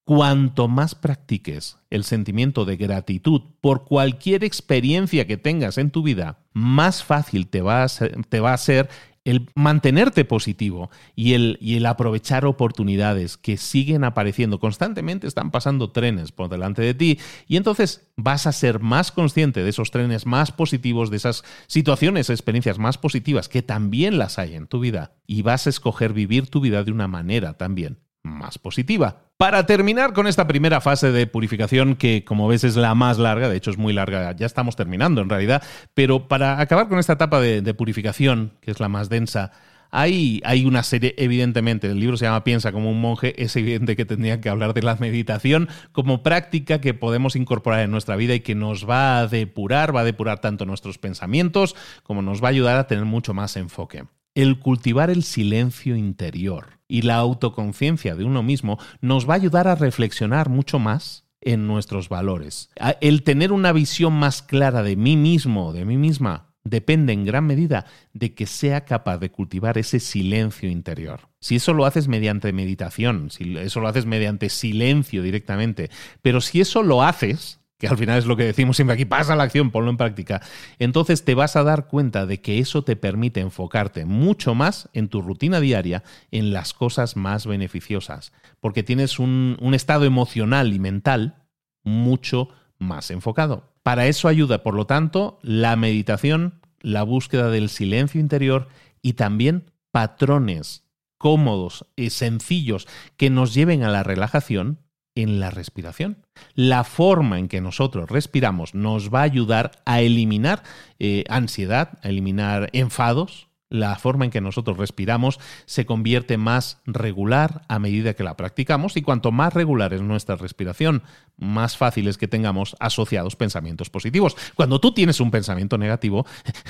Cuanto más practiques el sentimiento de gratitud por cualquier experiencia que tengas en tu vida, más fácil te va a te va a ser el mantenerte positivo y el, y el aprovechar oportunidades que siguen apareciendo constantemente, están pasando trenes por delante de ti y entonces vas a ser más consciente de esos trenes más positivos, de esas situaciones, experiencias más positivas que también las hay en tu vida y vas a escoger vivir tu vida de una manera también más positiva. Para terminar con esta primera fase de purificación, que como ves es la más larga, de hecho es muy larga, ya estamos terminando en realidad, pero para acabar con esta etapa de, purificación, que es la más densa, hay, hay, una serie, evidentemente, el libro se llama Piensa como un monje, es evidente que tendría que hablar de la meditación como práctica que podemos incorporar en nuestra vida y que nos va a depurar, va a depurar tanto nuestros pensamientos como nos va a ayudar a tener mucho más enfoque el cultivar el silencio interior y la autoconciencia de uno mismo nos va a ayudar a reflexionar mucho más en nuestros valores. El tener una visión más clara de mí mismo, de mí misma, depende en gran medida de que sea capaz de cultivar ese silencio interior. Si eso lo haces mediante meditación, si eso lo haces mediante silencio directamente, pero si eso lo haces que al final es lo que decimos siempre aquí, pasa la acción, ponlo en práctica. Entonces te vas a dar cuenta de que eso te permite enfocarte mucho más en tu rutina diaria, en las cosas más beneficiosas, porque tienes un, un estado emocional y mental mucho más enfocado. Para eso ayuda, por lo tanto, la meditación, la búsqueda del silencio interior y también patrones cómodos y sencillos que nos lleven a la relajación en la respiración. La forma en que nosotros respiramos nos va a ayudar a eliminar eh, ansiedad, a eliminar enfados. La forma en que nosotros respiramos se convierte más regular a medida que la practicamos y cuanto más regular es nuestra respiración, más fácil es que tengamos asociados pensamientos positivos. Cuando tú tienes un pensamiento negativo,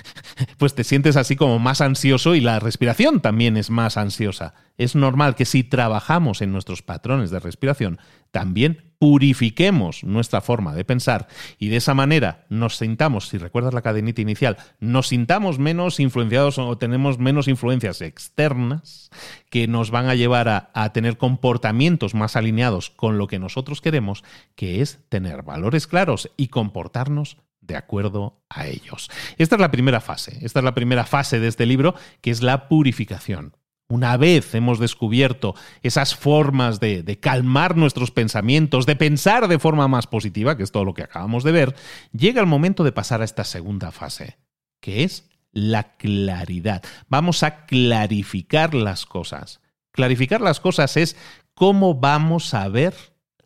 pues te sientes así como más ansioso y la respiración también es más ansiosa es normal que si trabajamos en nuestros patrones de respiración, también purifiquemos nuestra forma de pensar y de esa manera nos sintamos, si recuerdas la cadenita inicial, nos sintamos menos influenciados o tenemos menos influencias externas que nos van a llevar a, a tener comportamientos más alineados con lo que nosotros queremos, que es tener valores claros y comportarnos de acuerdo a ellos. Esta es la primera fase, esta es la primera fase de este libro, que es la purificación. Una vez hemos descubierto esas formas de, calmar nuestros pensamientos, de pensar de forma más positiva, que es todo lo que acabamos de ver, llega el momento de pasar a esta segunda fase, que es la claridad. Vamos a clarificar las cosas. Clarificar las cosas es cómo vamos a ver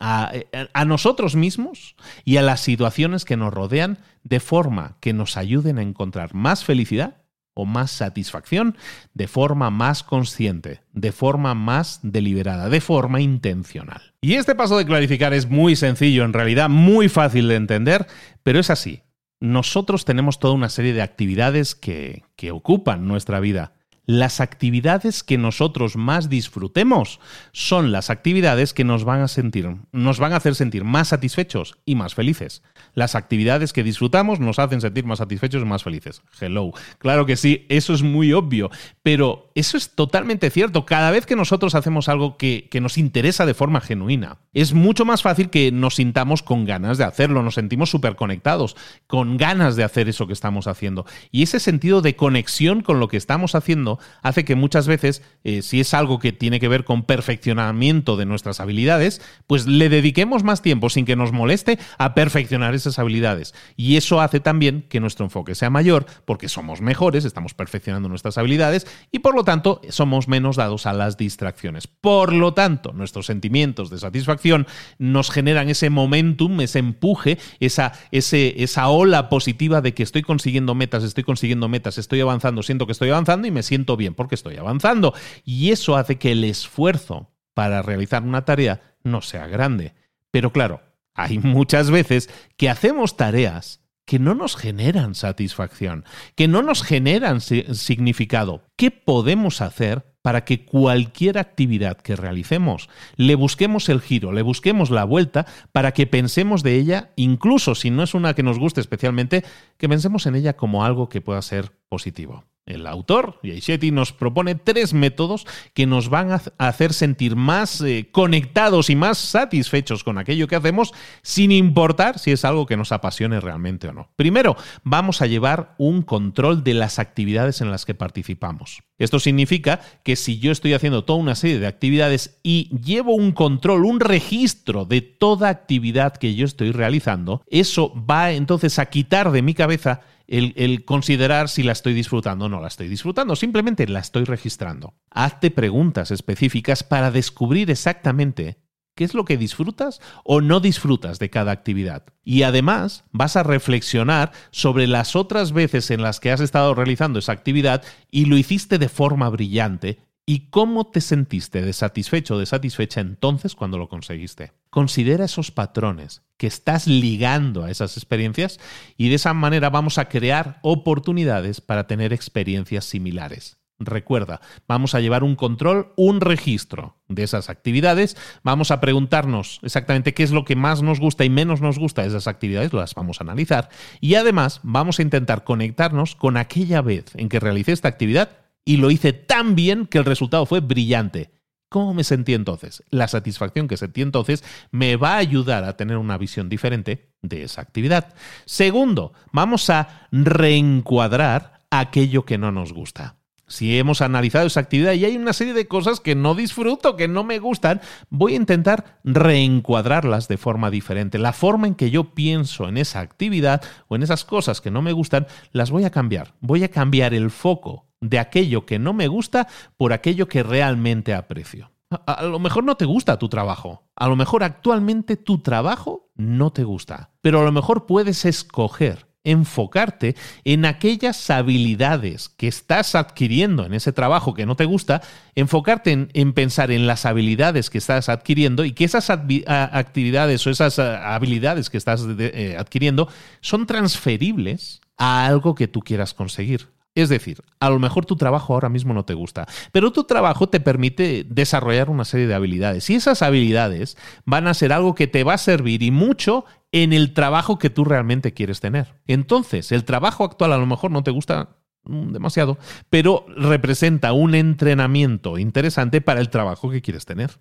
a, a, nosotros mismos y a las situaciones que nos rodean de forma que nos ayuden a encontrar más felicidad más satisfacción de forma más consciente, de forma más deliberada, de forma intencional. Y este paso de clarificar es muy sencillo, en realidad muy fácil de entender, pero es así. Nosotros tenemos toda una serie de actividades que, que ocupan nuestra vida las actividades que nosotros más disfrutemos son las actividades que nos van a sentir, nos van a hacer sentir más satisfechos y más felices. Las actividades que disfrutamos nos hacen sentir más satisfechos y más felices. Hello. Claro que sí, eso es muy obvio, pero eso es totalmente cierto. Cada vez que nosotros hacemos algo que, que nos interesa de forma genuina, es mucho más fácil que nos sintamos con ganas de hacerlo, nos sentimos súper conectados, con ganas de hacer eso que estamos haciendo. Y ese sentido de conexión con lo que estamos haciendo hace que muchas veces, eh, si es algo que tiene que ver con perfeccionamiento de nuestras habilidades, pues le dediquemos más tiempo sin que nos moleste a perfeccionar esas habilidades. Y eso hace también que nuestro enfoque sea mayor porque somos mejores, estamos perfeccionando nuestras habilidades y por lo tanto somos menos dados a las distracciones. Por lo tanto, nuestros sentimientos de satisfacción nos generan ese momentum, ese empuje, esa, esa ola positiva de que estoy consiguiendo metas, estoy consiguiendo metas, estoy avanzando, siento que estoy avanzando y me siento bien porque estoy avanzando. Y eso hace que el esfuerzo para realizar una tarea no sea grande. Pero claro, hay muchas veces que hacemos tareas que no nos generan satisfacción, que no nos generan significado. ¿Qué podemos hacer para que cualquier actividad que realicemos le busquemos el giro, le busquemos la vuelta para que pensemos de ella, incluso si no es una que nos guste especialmente, que pensemos en ella como algo que pueda ser positivo? El autor, Yaishetti, nos propone tres métodos que nos van a hacer sentir más eh, conectados y más satisfechos con aquello que hacemos, sin importar si es algo que nos apasione realmente o no. Primero, vamos a llevar un control de las actividades en las que participamos. Esto significa que si yo estoy haciendo toda una serie de actividades y llevo un control, un registro de toda actividad que yo estoy realizando, eso va entonces a quitar de mi cabeza el, considerar si la estoy disfrutando o no la estoy disfrutando, simplemente la estoy registrando. Hazte preguntas específicas para descubrir exactamente qué es lo que disfrutas o no disfrutas de cada actividad. Y además vas a reflexionar sobre las otras veces en las que has estado realizando esa actividad y lo hiciste de forma brillante ¿Y cómo te sentiste de satisfecho o de satisfecha entonces cuando lo conseguiste? Considera esos patrones que estás ligando a esas experiencias y de esa manera vamos a crear oportunidades para tener experiencias similares. Recuerda, vamos a llevar un control, un registro de esas actividades, vamos a preguntarnos exactamente qué es lo que más nos gusta y menos nos gusta de esas actividades, las vamos a analizar y además vamos a intentar conectarnos con aquella vez en que realicé esta actividad y lo hice tan bien que el resultado fue brillante. ¿Cómo me sentí entonces? La satisfacción que sentí entonces me va a ayudar a tener una visión diferente de esa actividad. Segundo, vamos a reencuadrar aquello que no nos gusta. Si hemos analizado esa actividad y hay una serie de cosas que no disfruto, que no me gustan, voy a intentar reencuadrarlas de forma diferente. La forma en que yo pienso en esa actividad o en esas cosas que no me gustan, las voy a cambiar. Voy a cambiar el foco de aquello que no me gusta por aquello que realmente aprecio. A, lo mejor no te gusta tu trabajo. A lo mejor actualmente tu trabajo no te gusta. Pero a lo mejor puedes escoger enfocarte en aquellas habilidades que estás adquiriendo en ese trabajo que no te gusta, enfocarte en, pensar en las habilidades que estás adquiriendo y que esas actividades o esas habilidades que estás eh, adquiriendo son transferibles a algo que tú quieras conseguir. Es decir, a lo mejor tu trabajo ahora mismo no te gusta, pero tu trabajo te permite desarrollar una serie de habilidades y esas habilidades van a ser algo que te va a servir y mucho en el trabajo que tú realmente quieres tener. Entonces, el trabajo actual a lo mejor no te gusta mm, demasiado, pero representa un entrenamiento interesante para el trabajo que quieres tener.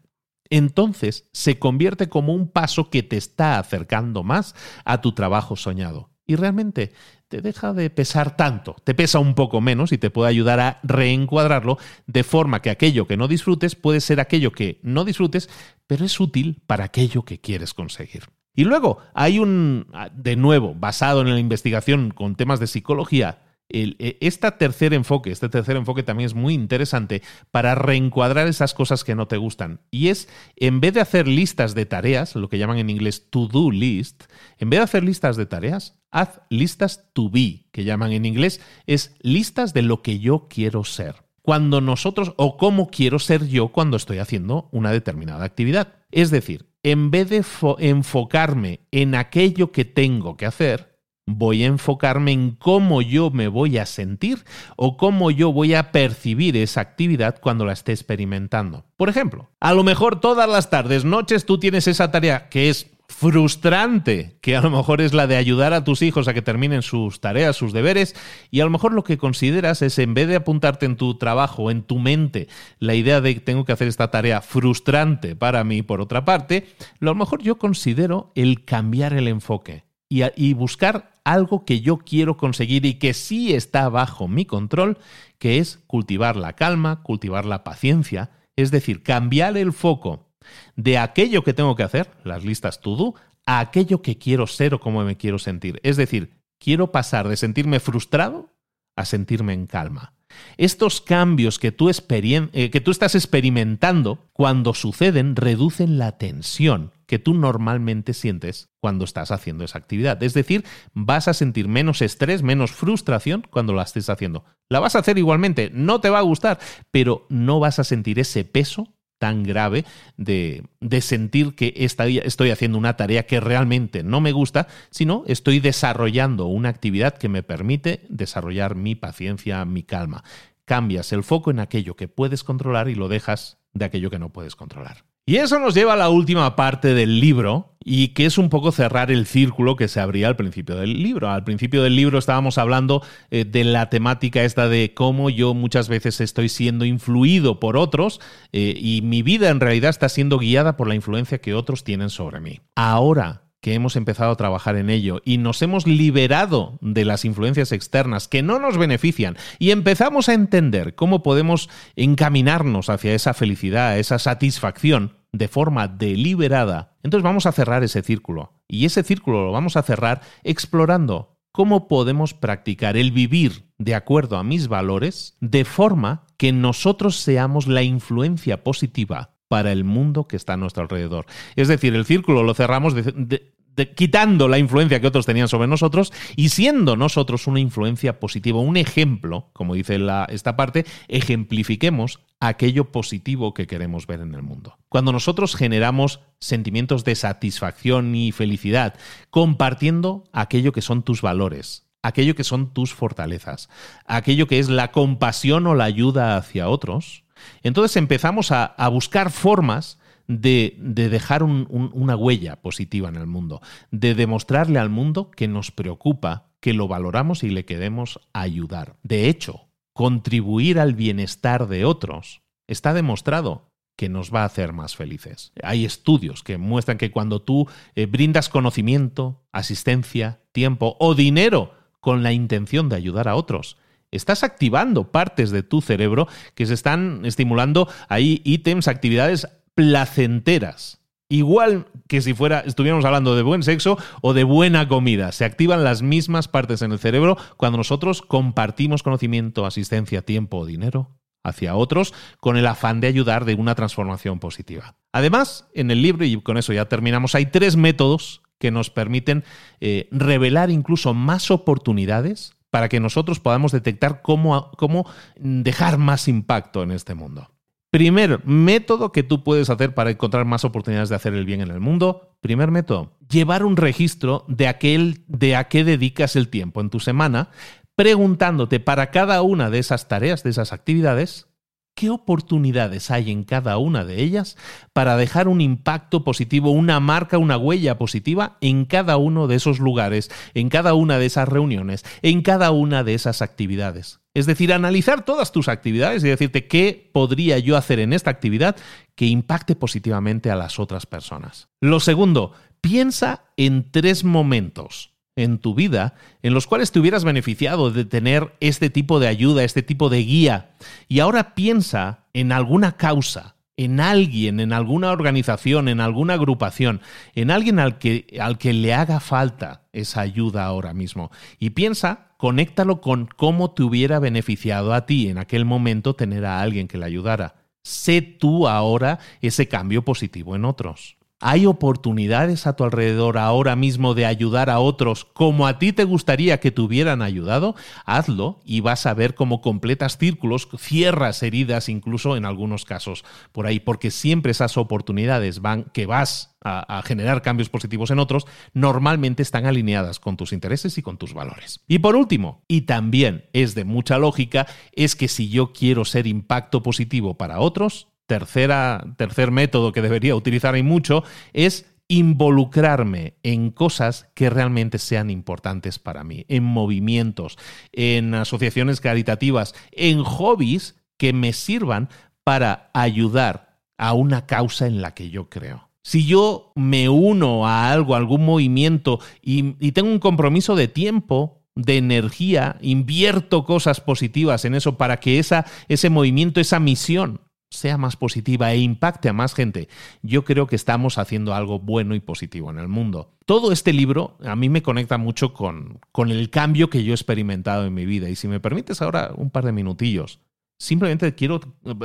Entonces, se convierte como un paso que te está acercando más a tu trabajo soñado. Y realmente te deja de pesar tanto, te pesa un poco menos y te puede ayudar a reencuadrarlo de forma que aquello que no disfrutes puede ser aquello que no disfrutes, pero es útil para aquello que quieres conseguir. Y luego hay un, de nuevo, basado en la investigación con temas de psicología, este tercer enfoque, este tercer enfoque también es muy interesante para reencuadrar esas cosas que no te gustan. Y es, en vez de hacer listas de tareas, lo que llaman en inglés to-do list, en vez de hacer listas de tareas, haz listas to be, que llaman en inglés, es listas de lo que yo quiero ser. Cuando nosotros, o cómo quiero ser yo cuando estoy haciendo una determinada actividad. Es decir, en vez de enfocarme en aquello que tengo que hacer, voy a enfocarme en cómo yo me voy a sentir o cómo yo voy a percibir esa actividad cuando la esté experimentando. Por ejemplo, a lo mejor todas las tardes, noches, tú tienes esa tarea que es frustrante, que a lo mejor es la de ayudar a tus hijos a que terminen sus tareas, sus deberes, y a lo mejor lo que consideras es, en vez de apuntarte en tu trabajo, en tu mente, la idea de que tengo que hacer esta tarea frustrante para mí, por otra parte, lo mejor yo considero el cambiar el enfoque y, y buscar algo que yo quiero conseguir y que sí está bajo mi control, que es cultivar la calma, cultivar la paciencia, es decir, cambiar el foco de aquello que tengo que hacer, las listas to do, a aquello que quiero ser o cómo me quiero sentir. Es decir, quiero pasar de sentirme frustrado a sentirme en calma. Estos cambios que tú, eh, que tú estás experimentando cuando suceden reducen la tensión que tú normalmente sientes cuando estás haciendo esa actividad. Es decir, vas a sentir menos estrés, menos frustración cuando la estés haciendo. La vas a hacer igualmente, no te va a gustar, pero no vas a sentir ese peso tan grave de, de sentir que estoy haciendo una tarea que realmente no me gusta, sino estoy desarrollando una actividad que me permite desarrollar mi paciencia, mi calma. Cambias el foco en aquello que puedes controlar y lo dejas de aquello que no puedes controlar. Y eso nos lleva a la última parte del libro, y que es un poco cerrar el círculo que se abría al principio del libro. Al principio del libro estábamos hablando eh, de la temática esta de cómo yo muchas veces estoy siendo influido por otros eh, y mi vida en realidad está siendo guiada por la influencia que otros tienen sobre mí. Ahora que hemos empezado a trabajar en ello y nos hemos liberado de las influencias externas que no nos benefician y empezamos a entender cómo podemos encaminarnos hacia esa felicidad, esa satisfacción de forma deliberada, entonces vamos a cerrar ese círculo. Y ese círculo lo vamos a cerrar explorando cómo podemos practicar el vivir de acuerdo a mis valores de forma que nosotros seamos la influencia positiva para el mundo que está a nuestro alrededor. Es decir, el círculo lo cerramos de, quitando la influencia que otros tenían sobre nosotros y siendo nosotros una influencia positiva, un ejemplo, como dice esta parte, ejemplifiquemos aquello positivo que queremos ver en el mundo. Cuando nosotros generamos sentimientos de satisfacción y felicidad, compartiendo aquello que son tus valores, aquello que son tus fortalezas, aquello que es la compasión o la ayuda hacia otros, entonces empezamos a, buscar formas de, dejar una huella positiva en el mundo, de demostrarle al mundo que nos preocupa, que lo valoramos y le queremos ayudar. De hecho, contribuir al bienestar de otros está demostrado que nos va a hacer más felices. Hay estudios que muestran que cuando tú eh, brindas conocimiento, asistencia, tiempo o dinero con la intención de ayudar a otros, estás activando partes de tu cerebro que se están estimulando ahí ítems, actividades placenteras. Igual que si fuera, estuviéramos hablando de buen sexo o de buena comida. Se activan las mismas partes en el cerebro cuando nosotros compartimos conocimiento, asistencia, tiempo o dinero hacia otros con el afán de ayudar de una transformación positiva. Además, en el libro, y con eso ya terminamos, hay tres métodos que nos permiten eh, revelar incluso más oportunidades para que nosotros podamos detectar cómo, cómo dejar más impacto en este mundo. Primer método que tú puedes hacer para encontrar más oportunidades de hacer el bien en el mundo. Primer método, llevar un registro de, aquel, de a qué dedicas el tiempo en tu semana, preguntándote para cada una de esas tareas, de esas actividades, qué oportunidades hay en cada una de ellas para dejar un impacto positivo, una marca, una huella positiva en cada uno de esos lugares, en cada una de esas reuniones, en cada una de esas actividades. Es decir, analizar todas tus actividades y decirte qué podría yo hacer en esta actividad que impacte positivamente a las otras personas. Lo segundo, piensa en tres momentos en tu vida en los cuales te hubieras beneficiado de tener este tipo de ayuda, este tipo de guía. Y ahora piensa en alguna causa, en alguien, en alguna organización, en alguna agrupación, en alguien al que, al que le haga falta esa ayuda ahora mismo. Y piensa conéctalo con cómo te hubiera beneficiado a ti en aquel momento tener a alguien que le ayudara. Sé tú ahora ese cambio positivo en otros. ¿Hay oportunidades a tu alrededor ahora mismo de ayudar a otros como a ti te gustaría que te hubieran ayudado? Hazlo y vas a ver cómo completas círculos, cierras heridas incluso en algunos casos por ahí, porque siempre esas oportunidades van que vas a, a, generar cambios positivos en otros, normalmente están alineadas con tus intereses y con tus valores. Y por último, y también es de mucha lógica, es que si yo quiero ser impacto positivo para otros, tercera, tercer método que debería utilizar y mucho es involucrarme en cosas que realmente sean importantes para mí, en movimientos, en asociaciones caritativas, en hobbies que me sirvan para ayudar a una causa en la que yo creo. Si yo me uno a algo, a algún movimiento y, y tengo un compromiso de tiempo, de energía, invierto cosas positivas en eso para que esa, ese movimiento, esa misión sea más positiva e impacte a más gente, yo creo que estamos haciendo algo bueno y positivo en el mundo. Todo este libro a mí me conecta mucho con, con el cambio que yo he experimentado en mi vida. Y si me permites ahora un par de minutillos, simplemente quiero,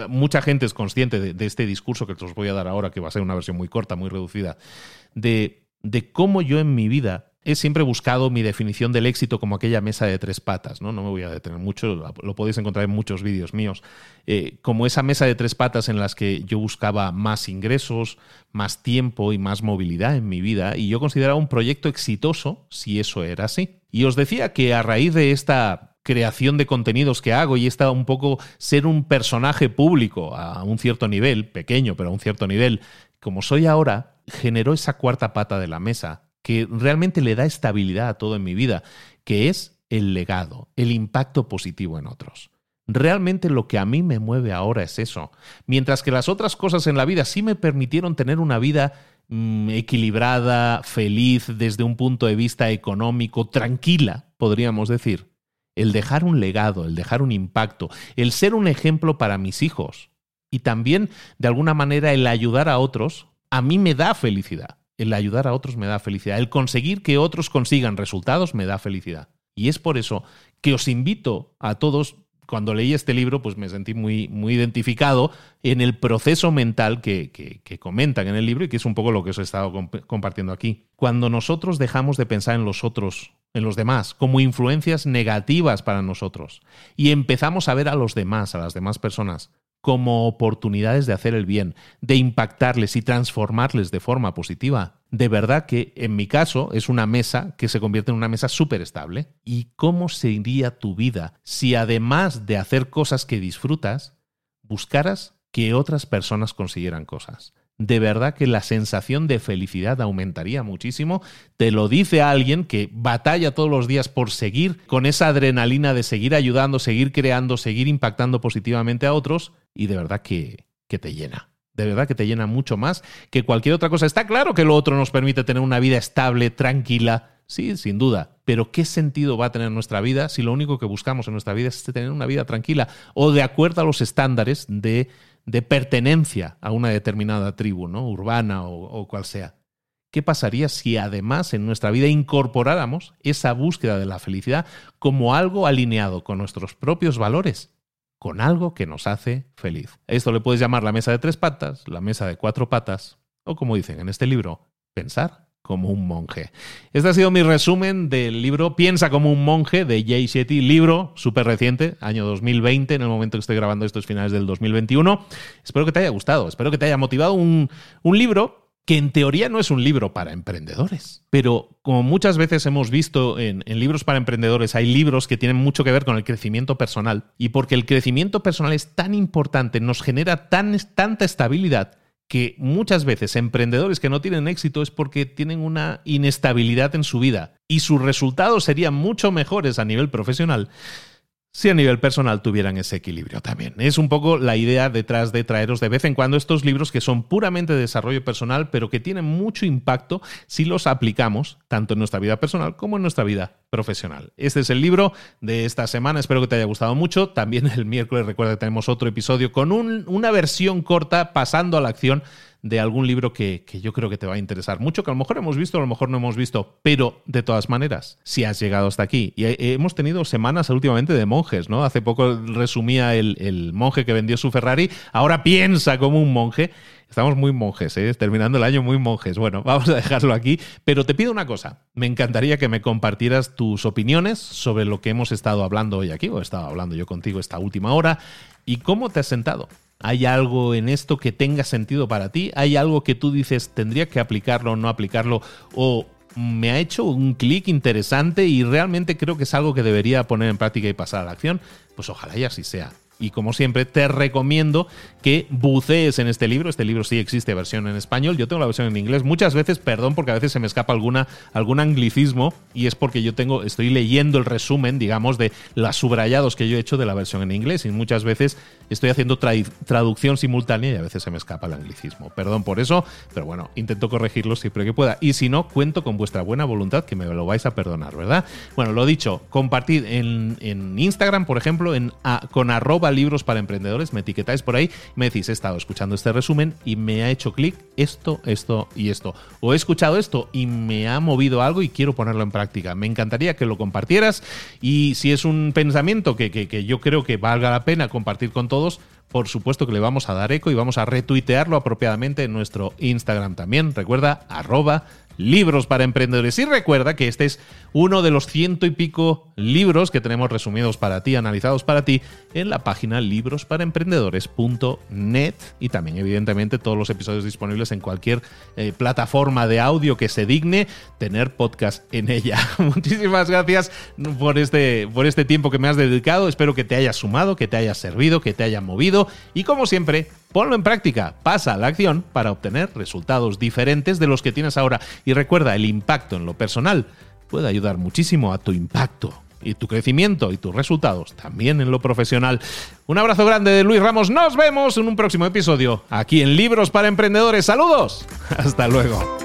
mucha gente es consciente de, de este discurso que os voy a dar ahora, que va a ser una versión muy corta, muy reducida, de, de cómo yo en mi vida he siempre buscado mi definición del éxito como aquella mesa de tres patas, ¿no? No me voy a detener mucho, lo podéis encontrar en muchos vídeos míos. Eh, como esa mesa de tres patas en las que yo buscaba más ingresos, más tiempo y más movilidad en mi vida, y yo consideraba un proyecto exitoso si eso era así. Y os decía que a raíz de esta creación de contenidos que hago y esta un poco ser un personaje público a un cierto nivel, pequeño, pero a un cierto nivel, como soy ahora, generó esa cuarta pata de la mesa que realmente le da estabilidad a todo en mi vida, que es el legado, el impacto positivo en otros. Realmente lo que a mí me mueve ahora es eso. Mientras que las otras cosas en la vida sí me permitieron tener una vida mmm, equilibrada, feliz desde un punto de vista económico, tranquila, podríamos decir. El dejar un legado, el dejar un impacto, el ser un ejemplo para mis hijos y también, de alguna manera, el ayudar a otros, a mí me da felicidad el ayudar a otros me da felicidad. El conseguir que otros consigan resultados me da felicidad. Y es por eso que os invito a todos, cuando leí este libro, pues me sentí muy, muy identificado en el proceso mental que, que, comentan en el libro y que es un poco lo que os he estado comp compartiendo aquí. Cuando nosotros dejamos de pensar en los otros, en los demás, como influencias negativas para nosotros, y empezamos a ver a los demás, a las demás personas, como oportunidades de hacer el bien, de impactarles y transformarles de forma positiva. De verdad que en mi caso es una mesa que se convierte en una mesa súper estable. ¿Y cómo sería tu vida si además de hacer cosas que disfrutas, buscaras que otras personas consiguieran cosas? de verdad que la sensación de felicidad aumentaría muchísimo. Te lo dice alguien que batalla todos los días por seguir con esa adrenalina de seguir ayudando, seguir creando, seguir impactando positivamente a otros y de verdad que, que te llena. De verdad que te llena mucho más que cualquier otra cosa. Está claro que lo otro nos permite tener una vida estable, tranquila, Sí, sin duda. Pero ¿qué sentido va a tener nuestra vida si lo único que buscamos en nuestra vida es tener una vida tranquila o de acuerdo a los estándares de de pertenencia a una determinada tribu, ¿no? urbana o, o cual sea. ¿Qué pasaría si además en nuestra vida incorporáramos esa búsqueda de la felicidad como algo alineado con nuestros propios valores? Con algo que nos hace feliz. Esto le puedes llamar la mesa de tres patas, la mesa de cuatro patas, o como dicen en este libro, pensar como un monje. Este ha sido mi resumen del libro Piensa como un monje de Jay Shetty, libro súper reciente, año 2020, en el momento que estoy grabando esto es finales del 2021. Espero que te haya gustado, espero que te haya motivado un, un libro que en teoría no es un libro para emprendedores, pero como muchas veces hemos visto en, libros para emprendedores, hay libros que tienen mucho que ver con el crecimiento personal, y porque el crecimiento personal es tan importante, nos genera tan, tanta estabilidad, que muchas veces emprendedores que no tienen éxito es porque tienen una inestabilidad en su vida. Y sus resultados serían mucho mejores a nivel profesional si a nivel personal tuvieran ese equilibrio también. Es un poco la idea detrás de traeros de vez en cuando estos libros que son puramente de desarrollo personal, pero que tienen mucho impacto si los aplicamos tanto en nuestra vida personal como en nuestra vida profesional. Este es el libro de esta semana, espero que te haya gustado mucho. También el miércoles recuerda que tenemos otro episodio con un, una versión corta pasando a la acción de algún libro que, que, yo creo que te va a interesar mucho, que a lo mejor hemos visto, a lo mejor no hemos visto, pero de todas maneras, si has llegado hasta aquí, y hemos tenido semanas últimamente de monjes, ¿no? Hace poco resumía el, el monje que vendió su Ferrari, ahora piensa como un monje. Estamos muy monjes, ¿eh? terminando el año muy monjes. Bueno, vamos a dejarlo aquí, pero te pido una cosa. Me encantaría que me compartieras tus opiniones sobre lo que hemos estado hablando hoy aquí, o he estado hablando yo contigo esta última hora, y cómo te has sentado. ¿Hay algo en esto que tenga sentido para ti? ¿Hay algo que tú dices tendría que aplicarlo o no aplicarlo? ¿O me ha hecho un clic interesante y realmente creo que es algo que debería poner en práctica y pasar a la acción? Pues ojalá y así sea y como siempre te recomiendo que bucees en este libro. Este libro sí existe versión en español, yo tengo la versión en inglés. Muchas veces, perdón porque a veces se me escapa alguna, algún anglicismo y es porque yo tengo, estoy leyendo el resumen, digamos, de los subrayados que yo he hecho de la versión en inglés y muchas veces estoy haciendo traducción simultánea y a veces se me escapa el anglicismo. Perdón por eso, pero bueno, intento corregirlo siempre que pueda. Y si no, cuento con vuestra buena voluntad que me lo vais a perdonar, ¿verdad? Bueno, lo dicho, compartid en, en Instagram, por ejemplo, en con arroba libros para emprendedores, me etiquetáis por ahí, me decís, he estado escuchando este resumen y me ha hecho clic esto, esto y esto. O he escuchado esto y me ha movido algo y quiero ponerlo en práctica. Me encantaría que lo compartieras y si es un pensamiento que, que yo creo que valga la pena compartir con todos, por supuesto que le vamos a dar eco y vamos a retuitearlo apropiadamente en nuestro Instagram también. Recuerda, arroba libros para emprendedores. Y recuerda que este es uno de los ciento y pico libros que tenemos resumidos para ti, analizados para ti, en la página librosparemprendedores.net y también, evidentemente, todos los episodios disponibles en cualquier eh, plataforma de audio que se digne tener podcast en ella. Muchísimas gracias por este, por este tiempo que me has dedicado. Espero que te haya sumado, que te haya servido, que te haya movido y, como siempre, ponlo en práctica, pasa a la acción para obtener resultados diferentes de los que tienes ahora. Y recuerda, el impacto en lo personal puede ayudar muchísimo a tu impacto y tu crecimiento y tus resultados también en lo profesional. Un abrazo grande de Luis Ramos. Nos vemos en un próximo episodio aquí en Libros para Emprendedores. Saludos. Hasta luego.